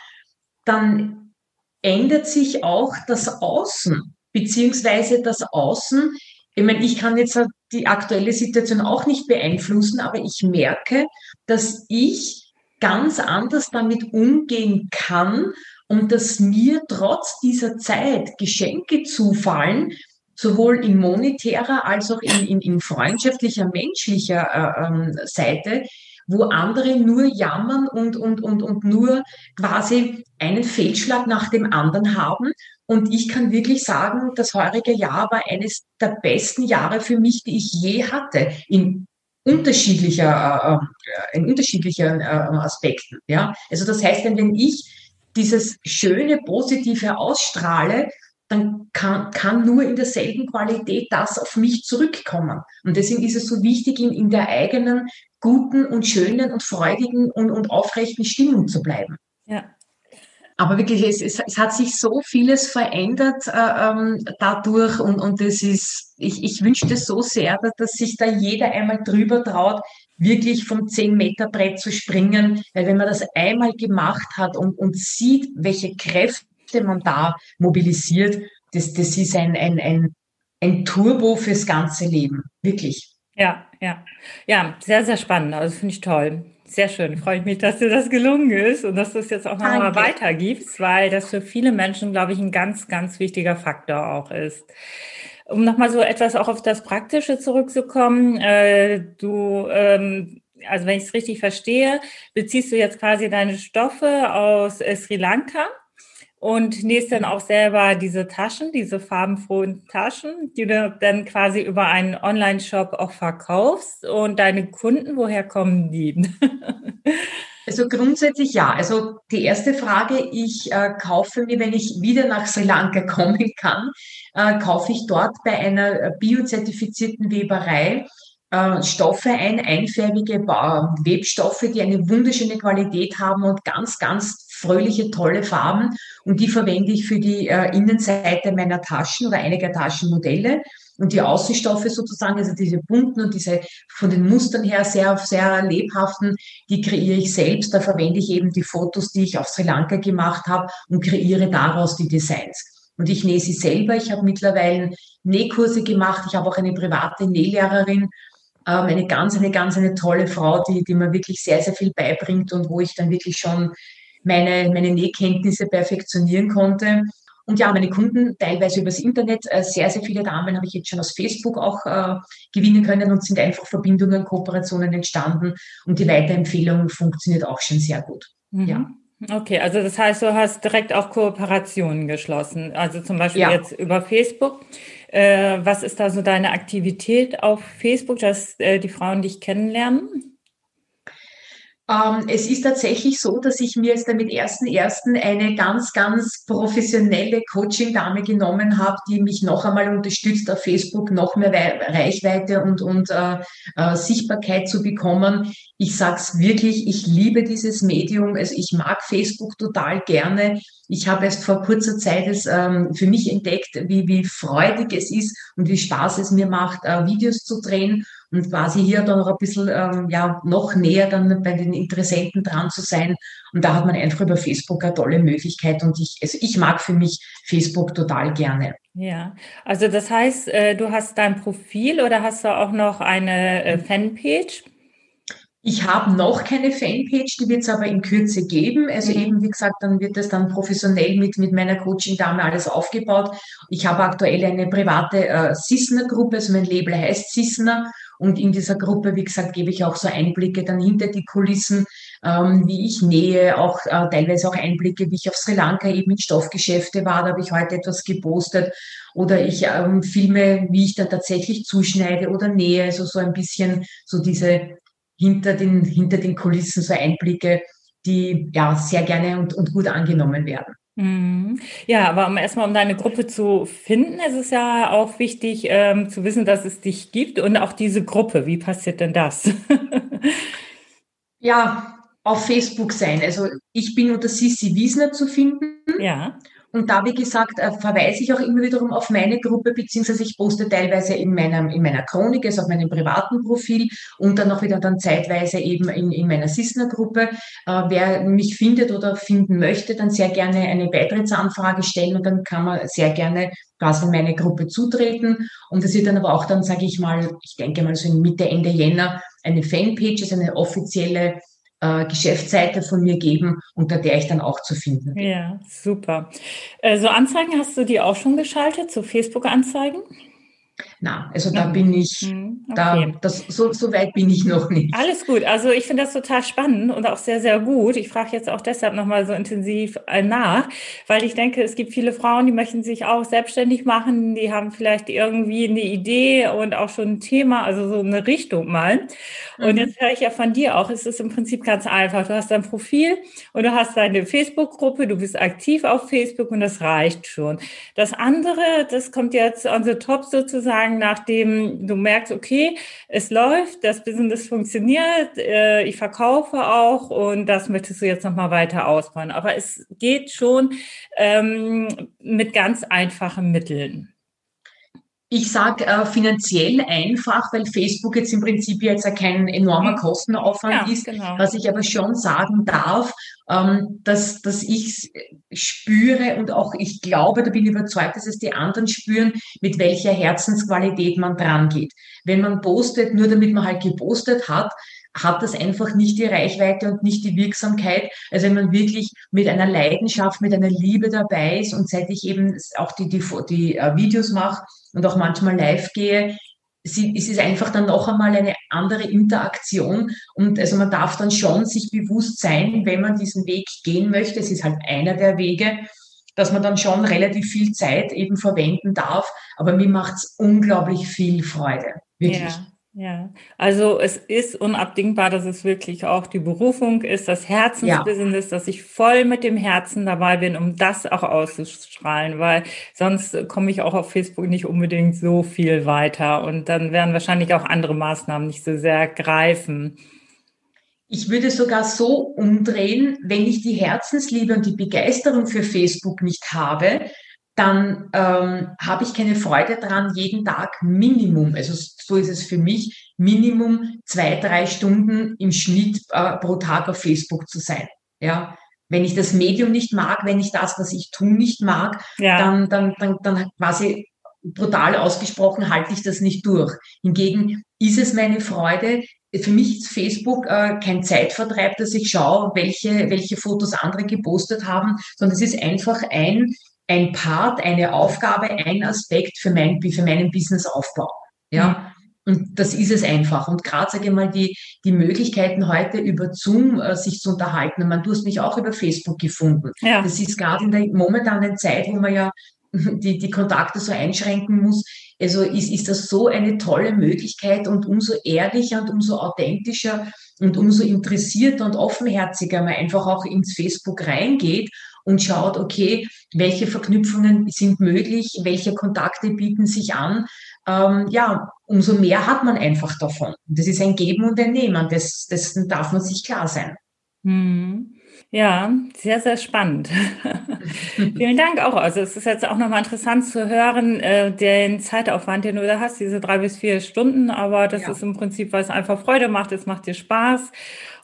dann ändert sich auch das Außen, beziehungsweise das Außen. Ich meine, ich kann jetzt die aktuelle Situation auch nicht beeinflussen, aber ich merke, dass ich ganz anders damit umgehen kann und dass mir trotz dieser Zeit Geschenke zufallen, sowohl in monetärer als auch in, in, in freundschaftlicher, menschlicher äh, ähm, Seite, wo andere nur jammern und, und, und, und nur quasi einen Fehlschlag nach dem anderen haben. Und ich kann wirklich sagen, das heurige Jahr war eines der besten Jahre für mich, die ich je hatte, in unterschiedlicher, äh, in unterschiedlichen äh, Aspekten. Ja, also das heißt, wenn ich dieses schöne, positive ausstrahle, dann kann, kann nur in derselben Qualität das auf mich zurückkommen. Und deswegen ist es so wichtig, in, in der eigenen guten und schönen und freudigen und, und aufrechten Stimmung zu bleiben. Ja. Aber wirklich, es, es, es hat sich so vieles verändert äh, ähm, dadurch und, und das ist, ich, ich wünschte so sehr, dass, dass sich da jeder einmal drüber traut, wirklich vom 10-Meter-Brett zu springen, weil wenn man das einmal gemacht hat und, und sieht, welche Kräfte man da mobilisiert, das, das ist ein, ein, ein, ein Turbo fürs ganze Leben, wirklich. Ja, ja, ja, sehr, sehr spannend. Also finde ich toll. Sehr schön. Freue ich mich, dass dir das gelungen ist und dass du es jetzt auch nochmal weitergibst, weil das für viele Menschen, glaube ich, ein ganz, ganz wichtiger Faktor auch ist. Um nochmal so etwas auch auf das Praktische zurückzukommen, äh, du, ähm, also wenn ich es richtig verstehe, beziehst du jetzt quasi deine Stoffe aus äh, Sri Lanka und nähst dann auch selber diese Taschen, diese farbenfrohen Taschen, die du dann quasi über einen Online-Shop auch verkaufst. Und deine Kunden, woher kommen die? Also grundsätzlich ja. Also die erste Frage, ich äh, kaufe mir, wenn ich wieder nach Sri Lanka kommen kann, äh, kaufe ich dort bei einer äh, biozertifizierten Weberei äh, Stoffe ein, einfärbige Webstoffe, die eine wunderschöne Qualität haben und ganz, ganz fröhliche, tolle Farben. Und die verwende ich für die äh, Innenseite meiner Taschen oder einiger Taschenmodelle. Und die Außenstoffe sozusagen, also diese bunten und diese von den Mustern her sehr, sehr lebhaften, die kreiere ich selbst. Da verwende ich eben die Fotos, die ich auf Sri Lanka gemacht habe und kreiere daraus die Designs. Und ich nähe sie selber. Ich habe mittlerweile Nähkurse gemacht. Ich habe auch eine private Nählehrerin ähm, eine ganz, eine ganz, eine tolle Frau, die, die mir wirklich sehr, sehr viel beibringt und wo ich dann wirklich schon meine, meine Nähkenntnisse perfektionieren konnte. Und ja, meine Kunden teilweise übers Internet, äh, sehr, sehr viele Damen habe ich jetzt schon aus Facebook auch äh, gewinnen können und sind einfach Verbindungen, Kooperationen entstanden und die Weiterempfehlung funktioniert auch schon sehr gut. Mhm. Ja. Okay, also das heißt, du hast direkt auch Kooperationen geschlossen, also zum Beispiel ja. jetzt über Facebook. Äh, was ist da so deine Aktivität auf Facebook, dass äh, die Frauen dich kennenlernen? Ähm, es ist tatsächlich so, dass ich mir jetzt damit ersten ersten eine ganz, ganz professionelle Coaching-Dame genommen habe, die mich noch einmal unterstützt, auf Facebook noch mehr Reichweite und, und äh, äh, Sichtbarkeit zu bekommen. Ich sag's wirklich, ich liebe dieses Medium. Also ich mag Facebook total gerne. Ich habe erst vor kurzer Zeit es ähm, für mich entdeckt, wie, wie freudig es ist und wie Spaß es mir macht, äh, Videos zu drehen und quasi hier dann noch ein bisschen ähm, ja, noch näher dann bei den Interessenten dran zu sein. Und da hat man einfach über Facebook eine tolle Möglichkeit und ich, also ich mag für mich Facebook total gerne. Ja, also das heißt, äh, du hast dein Profil oder hast du auch noch eine äh, Fanpage? Ich habe noch keine Fanpage, die wird es aber in Kürze geben. Also mhm. eben, wie gesagt, dann wird es dann professionell mit, mit meiner Coaching-Dame alles aufgebaut. Ich habe aktuell eine private äh, Sissener-Gruppe, also mein Label heißt Sissener. Und in dieser Gruppe, wie gesagt, gebe ich auch so Einblicke dann hinter die Kulissen, ähm, wie ich nähe, auch äh, teilweise auch Einblicke, wie ich auf Sri Lanka eben in Stoffgeschäfte war. Da habe ich heute etwas gepostet. Oder ich ähm, filme, wie ich dann tatsächlich zuschneide oder nähe. Also so ein bisschen so diese hinter den, hinter den Kulissen so Einblicke, die ja sehr gerne und, und gut angenommen werden. Mhm. Ja, aber um erstmal um deine Gruppe zu finden, ist es ja auch wichtig ähm, zu wissen, dass es dich gibt und auch diese Gruppe. Wie passiert denn das? ja, auf Facebook sein. Also ich bin unter Sissi Wiesner zu finden. Ja. Und da, wie gesagt, äh, verweise ich auch immer wiederum auf meine Gruppe, beziehungsweise ich poste teilweise in, meinem, in meiner Chronik, also auf meinem privaten Profil und dann auch wieder dann zeitweise eben in, in meiner Sisner-Gruppe. Äh, wer mich findet oder finden möchte, dann sehr gerne eine Beitrittsanfrage stellen und dann kann man sehr gerne quasi in meine Gruppe zutreten. Und es wird dann aber auch dann, sage ich mal, ich denke mal so in Mitte, Ende Jänner, eine Fanpage, also eine offizielle äh, Geschäftsseite von mir geben, unter der ich dann auch zu finden bin. Ja, super. Äh, so Anzeigen hast du die auch schon geschaltet, so Facebook-Anzeigen? Na, also da bin ich, mhm. okay. da, das, so, so weit bin ich noch nicht. Alles gut. Also ich finde das total spannend und auch sehr, sehr gut. Ich frage jetzt auch deshalb nochmal so intensiv äh, nach, weil ich denke, es gibt viele Frauen, die möchten sich auch selbstständig machen, die haben vielleicht irgendwie eine Idee und auch schon ein Thema, also so eine Richtung mal. Und mhm. jetzt höre ich ja von dir auch, es ist im Prinzip ganz einfach. Du hast dein Profil und du hast deine Facebook-Gruppe, du bist aktiv auf Facebook und das reicht schon. Das andere, das kommt jetzt on the top sozusagen, nachdem du merkst, okay, es läuft, das Business funktioniert, äh, ich verkaufe auch und das möchtest du jetzt nochmal weiter ausbauen. Aber es geht schon ähm, mit ganz einfachen Mitteln. Ich sage äh, finanziell einfach, weil Facebook jetzt im Prinzip jetzt ja kein enormer mhm. Kostenaufwand ja, ist. Genau. Was ich aber schon sagen darf, ähm, dass, dass ich spüre und auch ich glaube, da bin ich überzeugt, dass es die anderen spüren, mit welcher Herzensqualität man dran geht. Wenn man postet, nur damit man halt gepostet hat, hat das einfach nicht die Reichweite und nicht die Wirksamkeit. Also wenn man wirklich mit einer Leidenschaft, mit einer Liebe dabei ist und seit ich eben auch die, die, die uh, Videos mache und auch manchmal live gehe, sie, es ist einfach dann noch einmal eine andere Interaktion. Und also man darf dann schon sich bewusst sein, wenn man diesen Weg gehen möchte, es ist halt einer der Wege, dass man dann schon relativ viel Zeit eben verwenden darf. Aber mir macht es unglaublich viel Freude. Wirklich. Ja. Ja, also es ist unabdingbar, dass es wirklich auch die Berufung ist, das Herzensbusiness, ja. dass ich voll mit dem Herzen dabei bin, um das auch auszustrahlen, weil sonst komme ich auch auf Facebook nicht unbedingt so viel weiter und dann werden wahrscheinlich auch andere Maßnahmen nicht so sehr greifen. Ich würde sogar so umdrehen, wenn ich die Herzensliebe und die Begeisterung für Facebook nicht habe, dann ähm, habe ich keine Freude dran, jeden Tag Minimum, also so ist es für mich, Minimum zwei, drei Stunden im Schnitt äh, pro Tag auf Facebook zu sein. Ja, wenn ich das Medium nicht mag, wenn ich das, was ich tue, nicht mag, ja. dann, dann, dann, dann quasi brutal ausgesprochen halte ich das nicht durch. Hingegen ist es meine Freude. Für mich ist Facebook äh, kein Zeitvertreib, dass ich schaue, welche, welche Fotos andere gepostet haben, sondern es ist einfach ein ein Part, eine Aufgabe, ein Aspekt für, mein, für meinen Businessaufbau. Ja. Und das ist es einfach. Und gerade, sage ich mal, die, die Möglichkeiten heute über Zoom äh, sich zu unterhalten. Man, du hast mich auch über Facebook gefunden. Ja. Das ist gerade in der momentanen Zeit, wo man ja die, die Kontakte so einschränken muss. Also ist, ist das so eine tolle Möglichkeit und umso ehrlicher und umso authentischer und umso interessierter und offenherziger man einfach auch ins Facebook reingeht und schaut, okay, welche Verknüpfungen sind möglich, welche Kontakte bieten sich an. Ähm, ja, umso mehr hat man einfach davon. Das ist ein Geben und ein Nehmen, das, dessen darf man sich klar sein. Hm. Ja, sehr, sehr spannend. Vielen Dank auch. Also es ist jetzt auch nochmal interessant zu hören, äh, den Zeitaufwand, den du da hast, diese drei bis vier Stunden, aber das ja. ist im Prinzip, weil es einfach Freude macht, es macht dir Spaß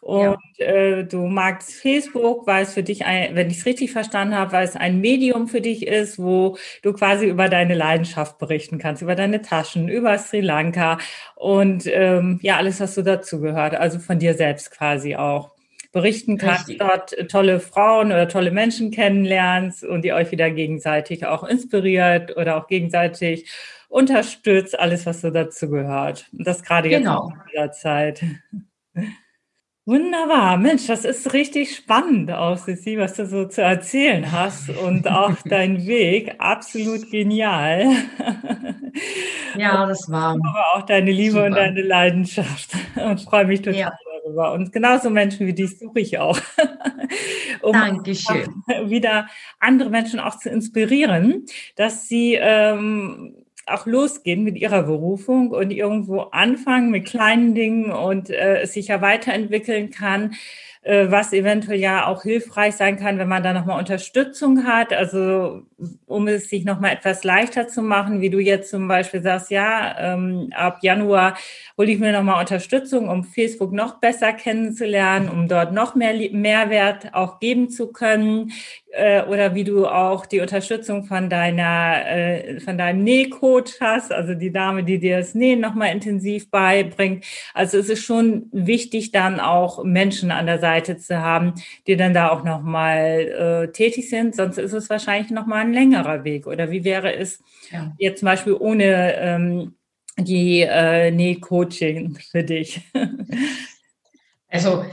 und ja. äh, du magst Facebook, weil es für dich, ein, wenn ich es richtig verstanden habe, weil es ein Medium für dich ist, wo du quasi über deine Leidenschaft berichten kannst, über deine Taschen, über Sri Lanka und ähm, ja, alles, was so dazu gehört, also von dir selbst quasi auch berichten kannst, Richtig. dort tolle Frauen oder tolle Menschen kennenlernst und ihr euch wieder gegenseitig auch inspiriert oder auch gegenseitig unterstützt, alles, was so dazu gehört. Und das gerade genau. jetzt in dieser Zeit. Wunderbar, Mensch, das ist richtig spannend auch, Sissi, was du so zu erzählen hast und auch dein Weg, absolut genial. Ja, das war. Aber auch deine Liebe super. und deine Leidenschaft und freue mich total ja. Darüber. Und genauso Menschen wie dich suche ich auch, um Dankeschön. wieder andere Menschen auch zu inspirieren, dass sie ähm, auch losgehen mit ihrer Berufung und irgendwo anfangen mit kleinen Dingen und äh, es sich ja weiterentwickeln kann äh, was eventuell ja auch hilfreich sein kann, wenn man da nochmal Unterstützung hat, also um es sich nochmal etwas leichter zu machen, wie du jetzt zum Beispiel sagst, ja, ähm, ab Januar hole ich mir nochmal Unterstützung, um Facebook noch besser kennenzulernen, um dort noch mehr Mehrwert auch geben zu können äh, oder wie du auch die Unterstützung von deiner, äh, von deinem Nähcoach hast, also die Dame, die dir das Nähen nochmal intensiv beibringt. Also es ist schon wichtig, dann auch Menschen an der Seite zu haben, die dann da auch nochmal äh, tätig sind. Sonst ist es wahrscheinlich nochmal ein längerer Weg. Oder wie wäre es ja. jetzt zum Beispiel ohne ähm, die äh, Näh-Coaching für dich? Also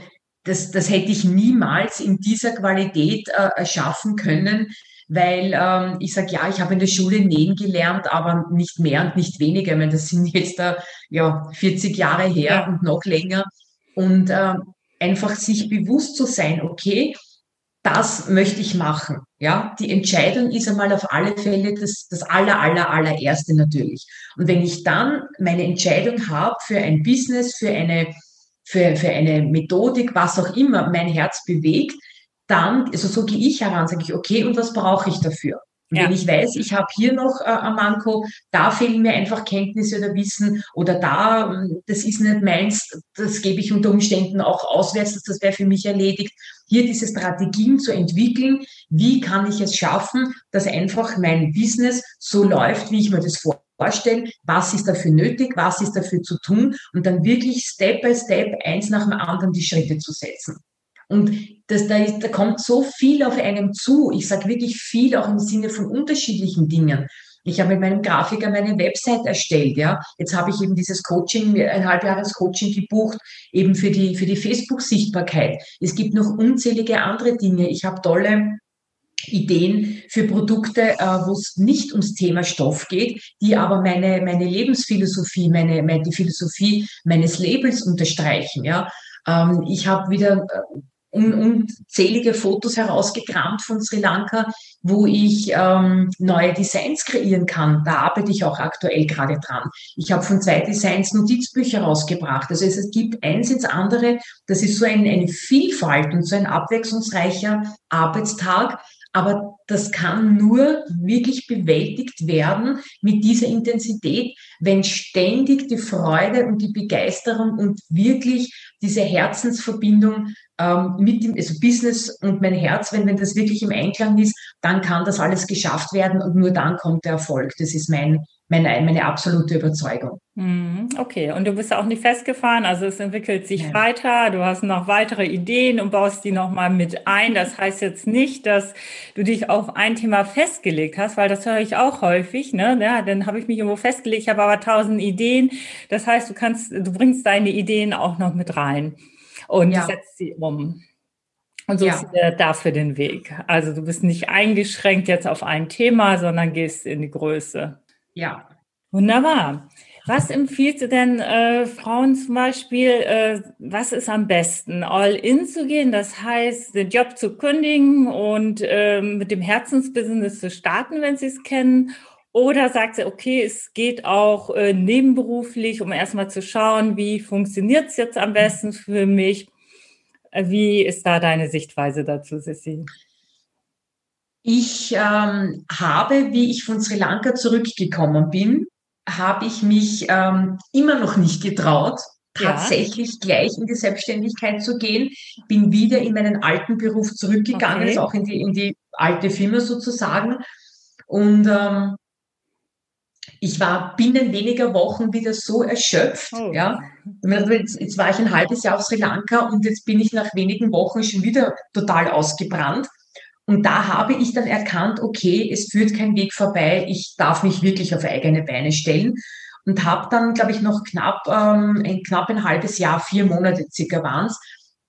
das, das hätte ich niemals in dieser Qualität äh, erschaffen können, weil ähm, ich sage, ja, ich habe in der Schule nähen gelernt, aber nicht mehr und nicht weniger. Ich meine, das sind jetzt äh, ja 40 Jahre her und noch länger. Und äh, einfach sich bewusst zu sein, okay, das möchte ich machen. Ja, die Entscheidung ist einmal auf alle Fälle das, das aller, aller, allererste natürlich. Und wenn ich dann meine Entscheidung habe für ein Business, für eine, für, für eine Methodik, was auch immer mein Herz bewegt, dann, also so gehe ich heran, sage ich, okay, und was brauche ich dafür? Und ja. wenn ich weiß, ich habe hier noch äh, ein Manko, da fehlen mir einfach Kenntnisse oder Wissen oder da, ähm, das ist nicht meins, das gebe ich unter Umständen auch auswärts, das wäre für mich erledigt. Hier diese Strategien zu entwickeln, wie kann ich es schaffen, dass einfach mein Business so läuft, wie ich mir das vorstelle, was ist dafür nötig, was ist dafür zu tun und dann wirklich Step by Step eins nach dem anderen die Schritte zu setzen. Und das, da, ist, da kommt so viel auf einem zu. Ich sage wirklich viel, auch im Sinne von unterschiedlichen Dingen. Ich habe mit meinem Grafiker meine Website erstellt, ja. Jetzt habe ich eben dieses Coaching, ein halbjahres Coaching gebucht, eben für die, für die Facebook-Sichtbarkeit. Es gibt noch unzählige andere Dinge. Ich habe tolle Ideen für Produkte, äh, wo es nicht ums Thema Stoff geht, die aber meine, meine Lebensphilosophie, meine, meine, die Philosophie meines Labels unterstreichen, ja. Ähm, ich habe wieder äh, unzählige Fotos herausgekramt von Sri Lanka, wo ich ähm, neue Designs kreieren kann. Da arbeite ich auch aktuell gerade dran. Ich habe von zwei Designs Notizbücher rausgebracht. Also es, gibt eins ins andere. Das ist so ein, eine Vielfalt und so ein abwechslungsreicher Arbeitstag. Aber das kann nur wirklich bewältigt werden mit dieser Intensität, wenn ständig die Freude und die Begeisterung und wirklich diese Herzensverbindung ähm, mit dem also Business und mein Herz, wenn, wenn das wirklich im Einklang ist, dann kann das alles geschafft werden und nur dann kommt der Erfolg. Das ist mein, meine, meine absolute Überzeugung. Mhm, okay, und du bist auch nicht festgefahren, also es entwickelt sich ja. weiter, du hast noch weitere Ideen und baust die nochmal mit ein. Das heißt jetzt nicht, dass du dich auf ein Thema festgelegt hast, weil das höre ich auch häufig, ne? Ja, dann habe ich mich irgendwo festgelegt, ich habe aber tausend Ideen. Das heißt, du kannst, du bringst deine Ideen auch noch mit rein und ja. setzt sie um. Und so ja. ist dir dafür den Weg. Also du bist nicht eingeschränkt jetzt auf ein Thema, sondern gehst in die Größe. Ja. Wunderbar. Was empfiehlst du denn äh, Frauen zum Beispiel, äh, was ist am besten? All in zu gehen, das heißt, den Job zu kündigen und äh, mit dem Herzensbusiness zu starten, wenn sie es kennen? Oder sagt sie, okay, es geht auch äh, nebenberuflich, um erstmal zu schauen, wie funktioniert es jetzt am besten für mich? Wie ist da deine Sichtweise dazu, Sissi? Ich ähm, habe, wie ich von Sri Lanka zurückgekommen bin, habe ich mich ähm, immer noch nicht getraut, tatsächlich ja. gleich in die Selbstständigkeit zu gehen. Bin wieder in meinen alten Beruf zurückgegangen, okay. also auch in die, in die alte Firma sozusagen. Und ähm, ich war binnen weniger Wochen wieder so erschöpft. Oh. Ja. Jetzt, jetzt, war ich ein halbes Jahr auf Sri Lanka und jetzt bin ich nach wenigen Wochen schon wieder total ausgebrannt. Und da habe ich dann erkannt, okay, es führt kein Weg vorbei, ich darf mich wirklich auf eigene Beine stellen. Und habe dann, glaube ich, noch knapp, ähm, ein, knapp ein halbes Jahr, vier Monate circa waren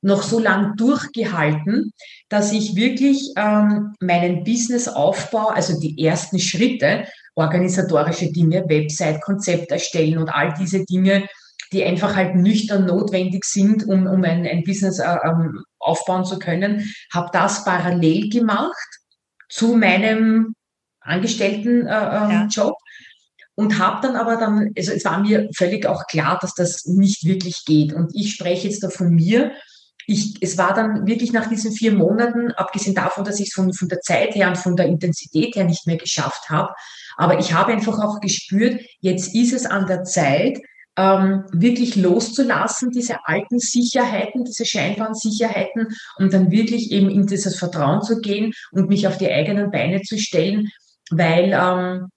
noch so lang durchgehalten, dass ich wirklich ähm, meinen Businessaufbau, also die ersten Schritte, organisatorische Dinge, Website, Konzept erstellen und all diese Dinge, die einfach halt nüchtern notwendig sind, um, um ein, ein Business äh, ähm, aufbauen zu können, habe das parallel gemacht zu meinem Angestellten äh, ähm, ja. Job und habe dann aber dann, also es war mir völlig auch klar, dass das nicht wirklich geht. Und ich spreche jetzt da von mir. Ich, es war dann wirklich nach diesen vier Monaten, abgesehen davon, dass ich es von, von der Zeit her und von der Intensität her nicht mehr geschafft habe, aber ich habe einfach auch gespürt, jetzt ist es an der Zeit, ähm, wirklich loszulassen, diese alten Sicherheiten, diese scheinbaren Sicherheiten und dann wirklich eben in dieses Vertrauen zu gehen und mich auf die eigenen Beine zu stellen, weil ähm,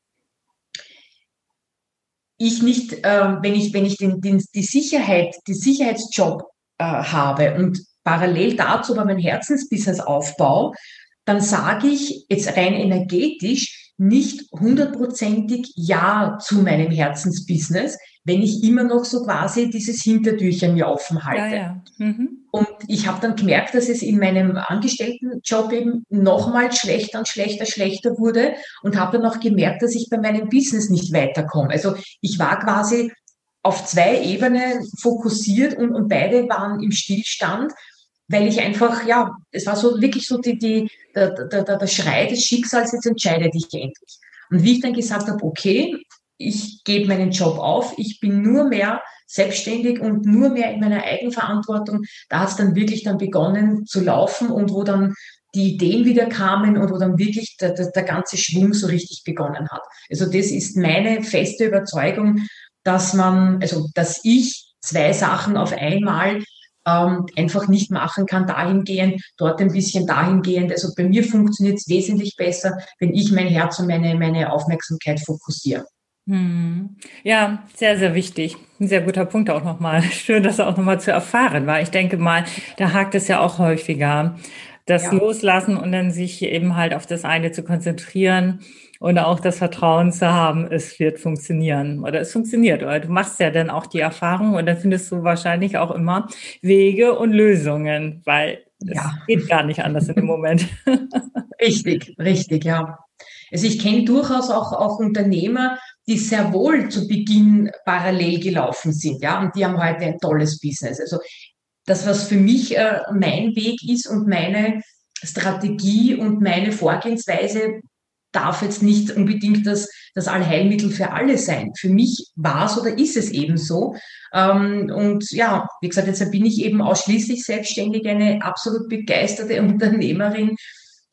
ich nicht, äh, wenn ich, wenn ich den, den, die Sicherheit, die Sicherheitsjob äh, habe und parallel dazu aber mein Herzensbusiness aufbaue, dann sage ich jetzt rein energetisch, nicht hundertprozentig Ja zu meinem Herzensbusiness, wenn ich immer noch so quasi dieses Hintertürchen mir offen halte. Ja, ja. Mhm. Und ich habe dann gemerkt, dass es in meinem Angestelltenjob eben nochmal schlechter und schlechter, schlechter wurde und habe dann auch gemerkt, dass ich bei meinem Business nicht weiterkomme. Also ich war quasi auf zwei Ebenen fokussiert und, und beide waren im Stillstand weil ich einfach, ja, es war so wirklich so die, die, der, der, der, der Schrei des Schicksals, jetzt entscheide dich endlich. Und wie ich dann gesagt habe, okay, ich gebe meinen Job auf, ich bin nur mehr selbstständig und nur mehr in meiner Eigenverantwortung, da hat es dann wirklich dann begonnen zu laufen und wo dann die Ideen wieder kamen und wo dann wirklich der, der, der ganze Schwung so richtig begonnen hat. Also das ist meine feste Überzeugung, dass man, also dass ich zwei Sachen auf einmal ähm, einfach nicht machen kann, dahingehend, dort ein bisschen dahingehend. Also bei mir funktioniert es wesentlich besser, wenn ich mein Herz und meine, meine Aufmerksamkeit fokussiere. Hm. Ja, sehr, sehr wichtig. Ein sehr guter Punkt auch nochmal. Schön, das auch nochmal zu erfahren, weil ich denke mal, da hakt es ja auch häufiger. Das ja. Loslassen und dann sich eben halt auf das eine zu konzentrieren und auch das Vertrauen zu haben, es wird funktionieren oder es funktioniert. Oder du machst ja dann auch die Erfahrung und dann findest du wahrscheinlich auch immer Wege und Lösungen, weil es ja. geht gar nicht anders in dem Moment. Richtig, richtig, ja. Also ich kenne durchaus auch, auch Unternehmer, die sehr wohl zu Beginn parallel gelaufen sind, ja, und die haben heute ein tolles Business. Also das, was für mich äh, mein Weg ist und meine Strategie und meine Vorgehensweise, darf jetzt nicht unbedingt das, das Allheilmittel für alle sein. Für mich war es oder ist es eben so. Ähm, und ja, wie gesagt, jetzt bin ich eben ausschließlich selbstständig, eine absolut begeisterte Unternehmerin.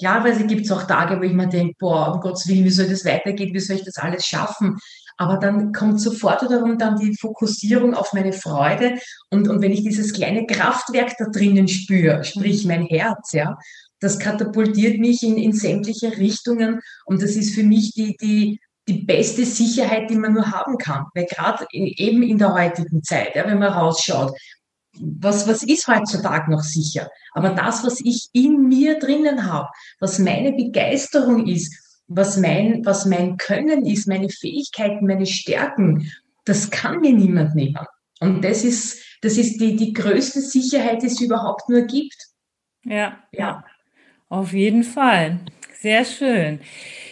Klar, weil es gibt auch Tage, wo ich mir denke, boah, um Gottes Willen, wie soll das weitergehen, wie soll ich das alles schaffen? Aber dann kommt sofort darum dann die Fokussierung auf meine Freude. Und, und wenn ich dieses kleine Kraftwerk da drinnen spüre, sprich mein Herz, ja, das katapultiert mich in, in sämtliche Richtungen und das ist für mich die, die, die beste Sicherheit, die man nur haben kann. Weil gerade eben in der heutigen Zeit, ja, wenn man rausschaut, was, was ist heutzutage noch sicher? Aber das, was ich in mir drinnen habe, was meine Begeisterung ist, was mein, was mein Können ist, meine Fähigkeiten, meine Stärken, das kann mir niemand nehmen. Und das ist, das ist die, die größte Sicherheit, die es überhaupt nur gibt. Ja, ja. Auf jeden Fall. Sehr schön.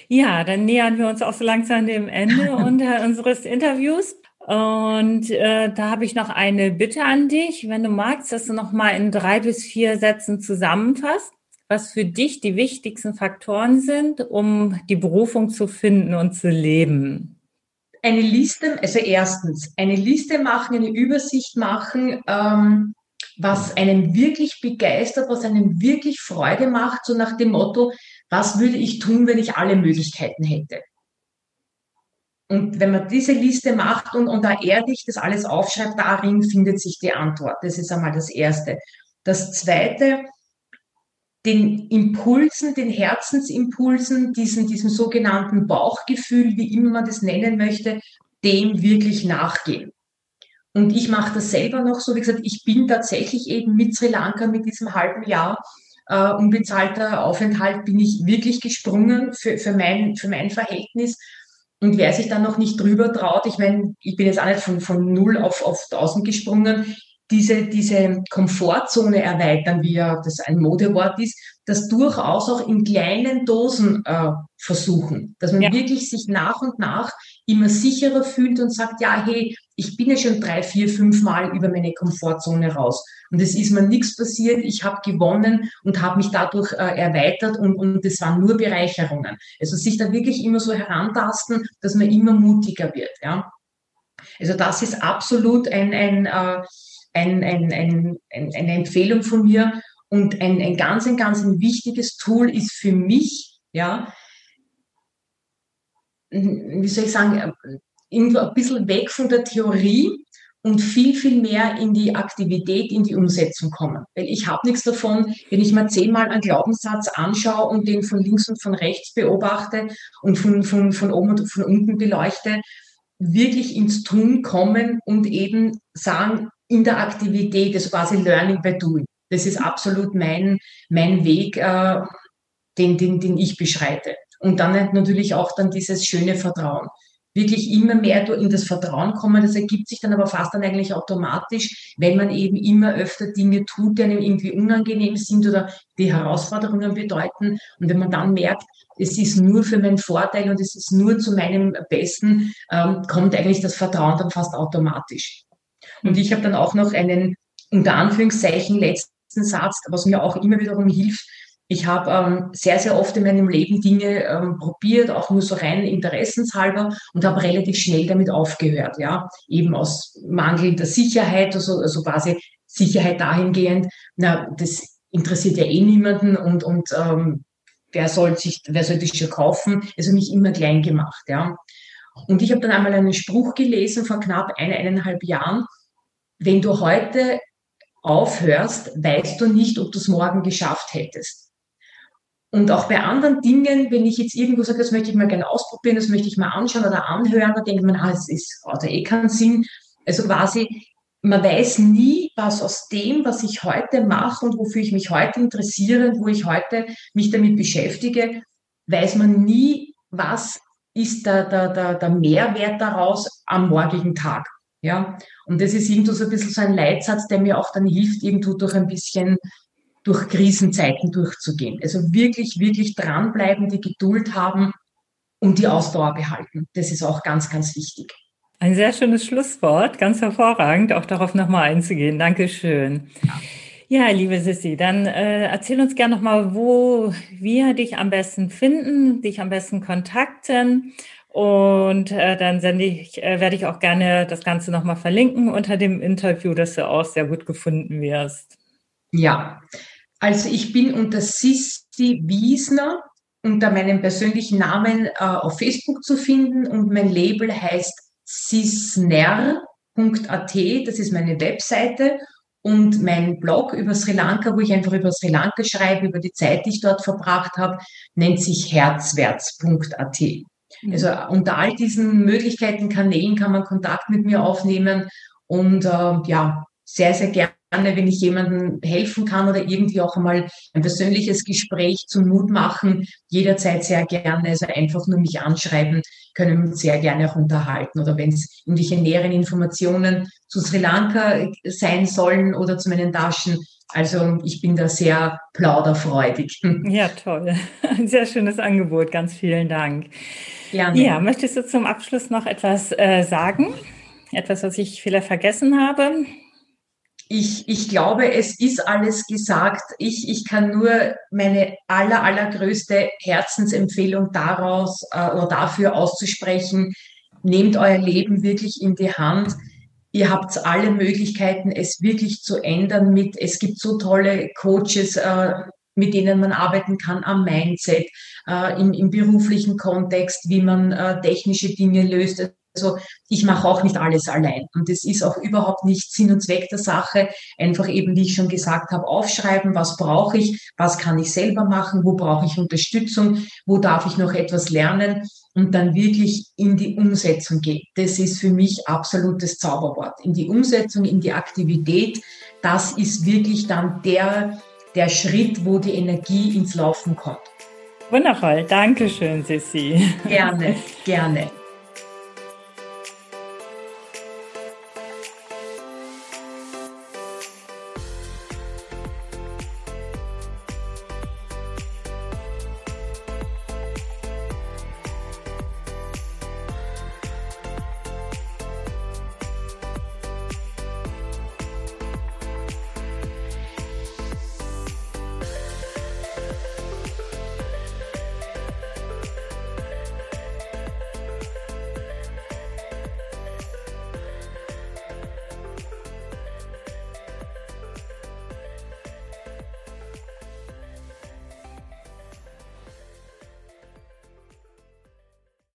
Ja, dann nähern wir uns auch so langsam dem Ende unseres Interviews. Und äh, da habe ich noch eine Bitte an dich, wenn du magst, dass du noch mal in drei bis vier Sätzen zusammenfasst, was für dich die wichtigsten Faktoren sind, um die Berufung zu finden und zu leben. Eine Liste, also erstens, eine Liste machen, eine Übersicht machen, ähm, was einen wirklich begeistert, was einem wirklich Freude macht, so nach dem Motto, was würde ich tun, wenn ich alle Möglichkeiten hätte? Und wenn man diese Liste macht und, und da ehrlich das alles aufschreibt, darin findet sich die Antwort. Das ist einmal das Erste. Das Zweite, den Impulsen, den Herzensimpulsen, diesen, diesem sogenannten Bauchgefühl, wie immer man das nennen möchte, dem wirklich nachgehen. Und ich mache das selber noch so, wie gesagt, ich bin tatsächlich eben mit Sri Lanka mit diesem halben Jahr äh, unbezahlter Aufenthalt, bin ich wirklich gesprungen für, für, mein, für mein Verhältnis. Und wer sich dann noch nicht drüber traut, ich meine, ich bin jetzt auch nicht von, von null auf, auf 1000 gesprungen, diese, diese Komfortzone erweitern, wie ja das ein Modewort ist, das durchaus auch in kleinen Dosen äh, versuchen, dass man ja. wirklich sich nach und nach immer sicherer fühlt und sagt, ja, hey, ich bin ja schon drei, vier, fünf Mal über meine Komfortzone raus. Und es ist mir nichts passiert, ich habe gewonnen und habe mich dadurch äh, erweitert und, und das waren nur Bereicherungen. Also sich da wirklich immer so herantasten, dass man immer mutiger wird. Ja? Also das ist absolut ein, ein, äh, ein, ein, ein, ein, eine Empfehlung von mir. Und ein, ein ganz, ein ganz ein wichtiges Tool ist für mich, ja, wie soll ich sagen, irgendwo ein bisschen weg von der Theorie und viel, viel mehr in die Aktivität, in die Umsetzung kommen. Weil ich habe nichts davon, wenn ich mir zehnmal einen Glaubenssatz anschaue und den von links und von rechts beobachte und von, von, von oben und von unten beleuchte, wirklich ins Tun kommen und eben sagen, in der Aktivität, das quasi Learning by Doing. Das ist absolut mein, mein Weg, äh, den, den, den ich beschreite. Und dann natürlich auch dann dieses schöne Vertrauen wirklich immer mehr in das Vertrauen kommen. Das ergibt sich dann aber fast dann eigentlich automatisch, wenn man eben immer öfter Dinge tut, die einem irgendwie unangenehm sind oder die Herausforderungen bedeuten. Und wenn man dann merkt, es ist nur für meinen Vorteil und es ist nur zu meinem Besten, ähm, kommt eigentlich das Vertrauen dann fast automatisch. Und ich habe dann auch noch einen unter Anführungszeichen letzten Satz, was mir auch immer wiederum hilft, ich habe ähm, sehr, sehr oft in meinem Leben Dinge ähm, probiert, auch nur so rein interessenshalber und habe relativ schnell damit aufgehört, ja, eben aus mangelnder Sicherheit, also, also quasi Sicherheit dahingehend, na, das interessiert ja eh niemanden und, und ähm, wer soll sich, wer soll das schon kaufen? Also mich immer klein gemacht, ja. Und ich habe dann einmal einen Spruch gelesen vor knapp eine, eineinhalb Jahren. Wenn du heute aufhörst, weißt du nicht, ob du es morgen geschafft hättest. Und auch bei anderen Dingen, wenn ich jetzt irgendwo sage, das möchte ich mal gerne ausprobieren, das möchte ich mal anschauen oder anhören, da denkt man, ah, es ist, hat eh keinen Sinn. Also quasi, man weiß nie, was aus dem, was ich heute mache und wofür ich mich heute interessiere, wo ich heute mich damit beschäftige, weiß man nie, was ist der, der, der, der Mehrwert daraus am morgigen Tag. Ja, und das ist irgendwo so ein bisschen so ein Leitsatz, der mir auch dann hilft, irgendwo durch ein bisschen durch Krisenzeiten durchzugehen. Also wirklich, wirklich dranbleiben, die Geduld haben und die Ausdauer behalten. Das ist auch ganz, ganz wichtig. Ein sehr schönes Schlusswort, ganz hervorragend, auch darauf nochmal einzugehen. Dankeschön. Ja. Liebe Sissi, dann äh, erzähl uns gerne nochmal, wo wir dich am besten finden, dich am besten kontakten. Und äh, dann sende ich, äh, werde ich auch gerne das Ganze nochmal verlinken unter dem Interview, dass du auch sehr gut gefunden wirst. Ja, also ich bin unter Sissi Wiesner unter meinem persönlichen Namen äh, auf Facebook zu finden und mein Label heißt sisner.at, das ist meine Webseite und mein Blog über Sri Lanka, wo ich einfach über Sri Lanka schreibe, über die Zeit, die ich dort verbracht habe, nennt sich herzwärts.at. Mhm. Also unter all diesen Möglichkeiten, Kanälen kann man Kontakt mit mir aufnehmen und äh, ja, sehr, sehr gerne wenn ich jemandem helfen kann oder irgendwie auch einmal ein persönliches Gespräch zum Mut machen, jederzeit sehr gerne. Also einfach nur mich anschreiben, können wir uns sehr gerne auch unterhalten. Oder wenn es irgendwelche näheren Informationen zu Sri Lanka sein sollen oder zu meinen Taschen. Also ich bin da sehr plauderfreudig. Ja, toll. Ein sehr schönes Angebot. Ganz vielen Dank. Gerne. Ja, möchtest du zum Abschluss noch etwas äh, sagen? Etwas, was ich vielleicht vergessen habe? Ich, ich glaube, es ist alles gesagt. Ich, ich kann nur meine aller, allergrößte Herzensempfehlung daraus äh, oder dafür auszusprechen. Nehmt euer Leben wirklich in die Hand. Ihr habt alle Möglichkeiten, es wirklich zu ändern mit, es gibt so tolle Coaches, äh, mit denen man arbeiten kann am Mindset, äh, im, im beruflichen Kontext, wie man äh, technische Dinge löst. Also ich mache auch nicht alles allein. Und es ist auch überhaupt nicht Sinn und Zweck der Sache. Einfach eben, wie ich schon gesagt habe, aufschreiben, was brauche ich, was kann ich selber machen, wo brauche ich Unterstützung, wo darf ich noch etwas lernen und dann wirklich in die Umsetzung gehen. Das ist für mich absolutes Zauberwort. In die Umsetzung, in die Aktivität, das ist wirklich dann der, der Schritt, wo die Energie ins Laufen kommt. Wundervoll. Dankeschön, Sissi. Gerne, gerne.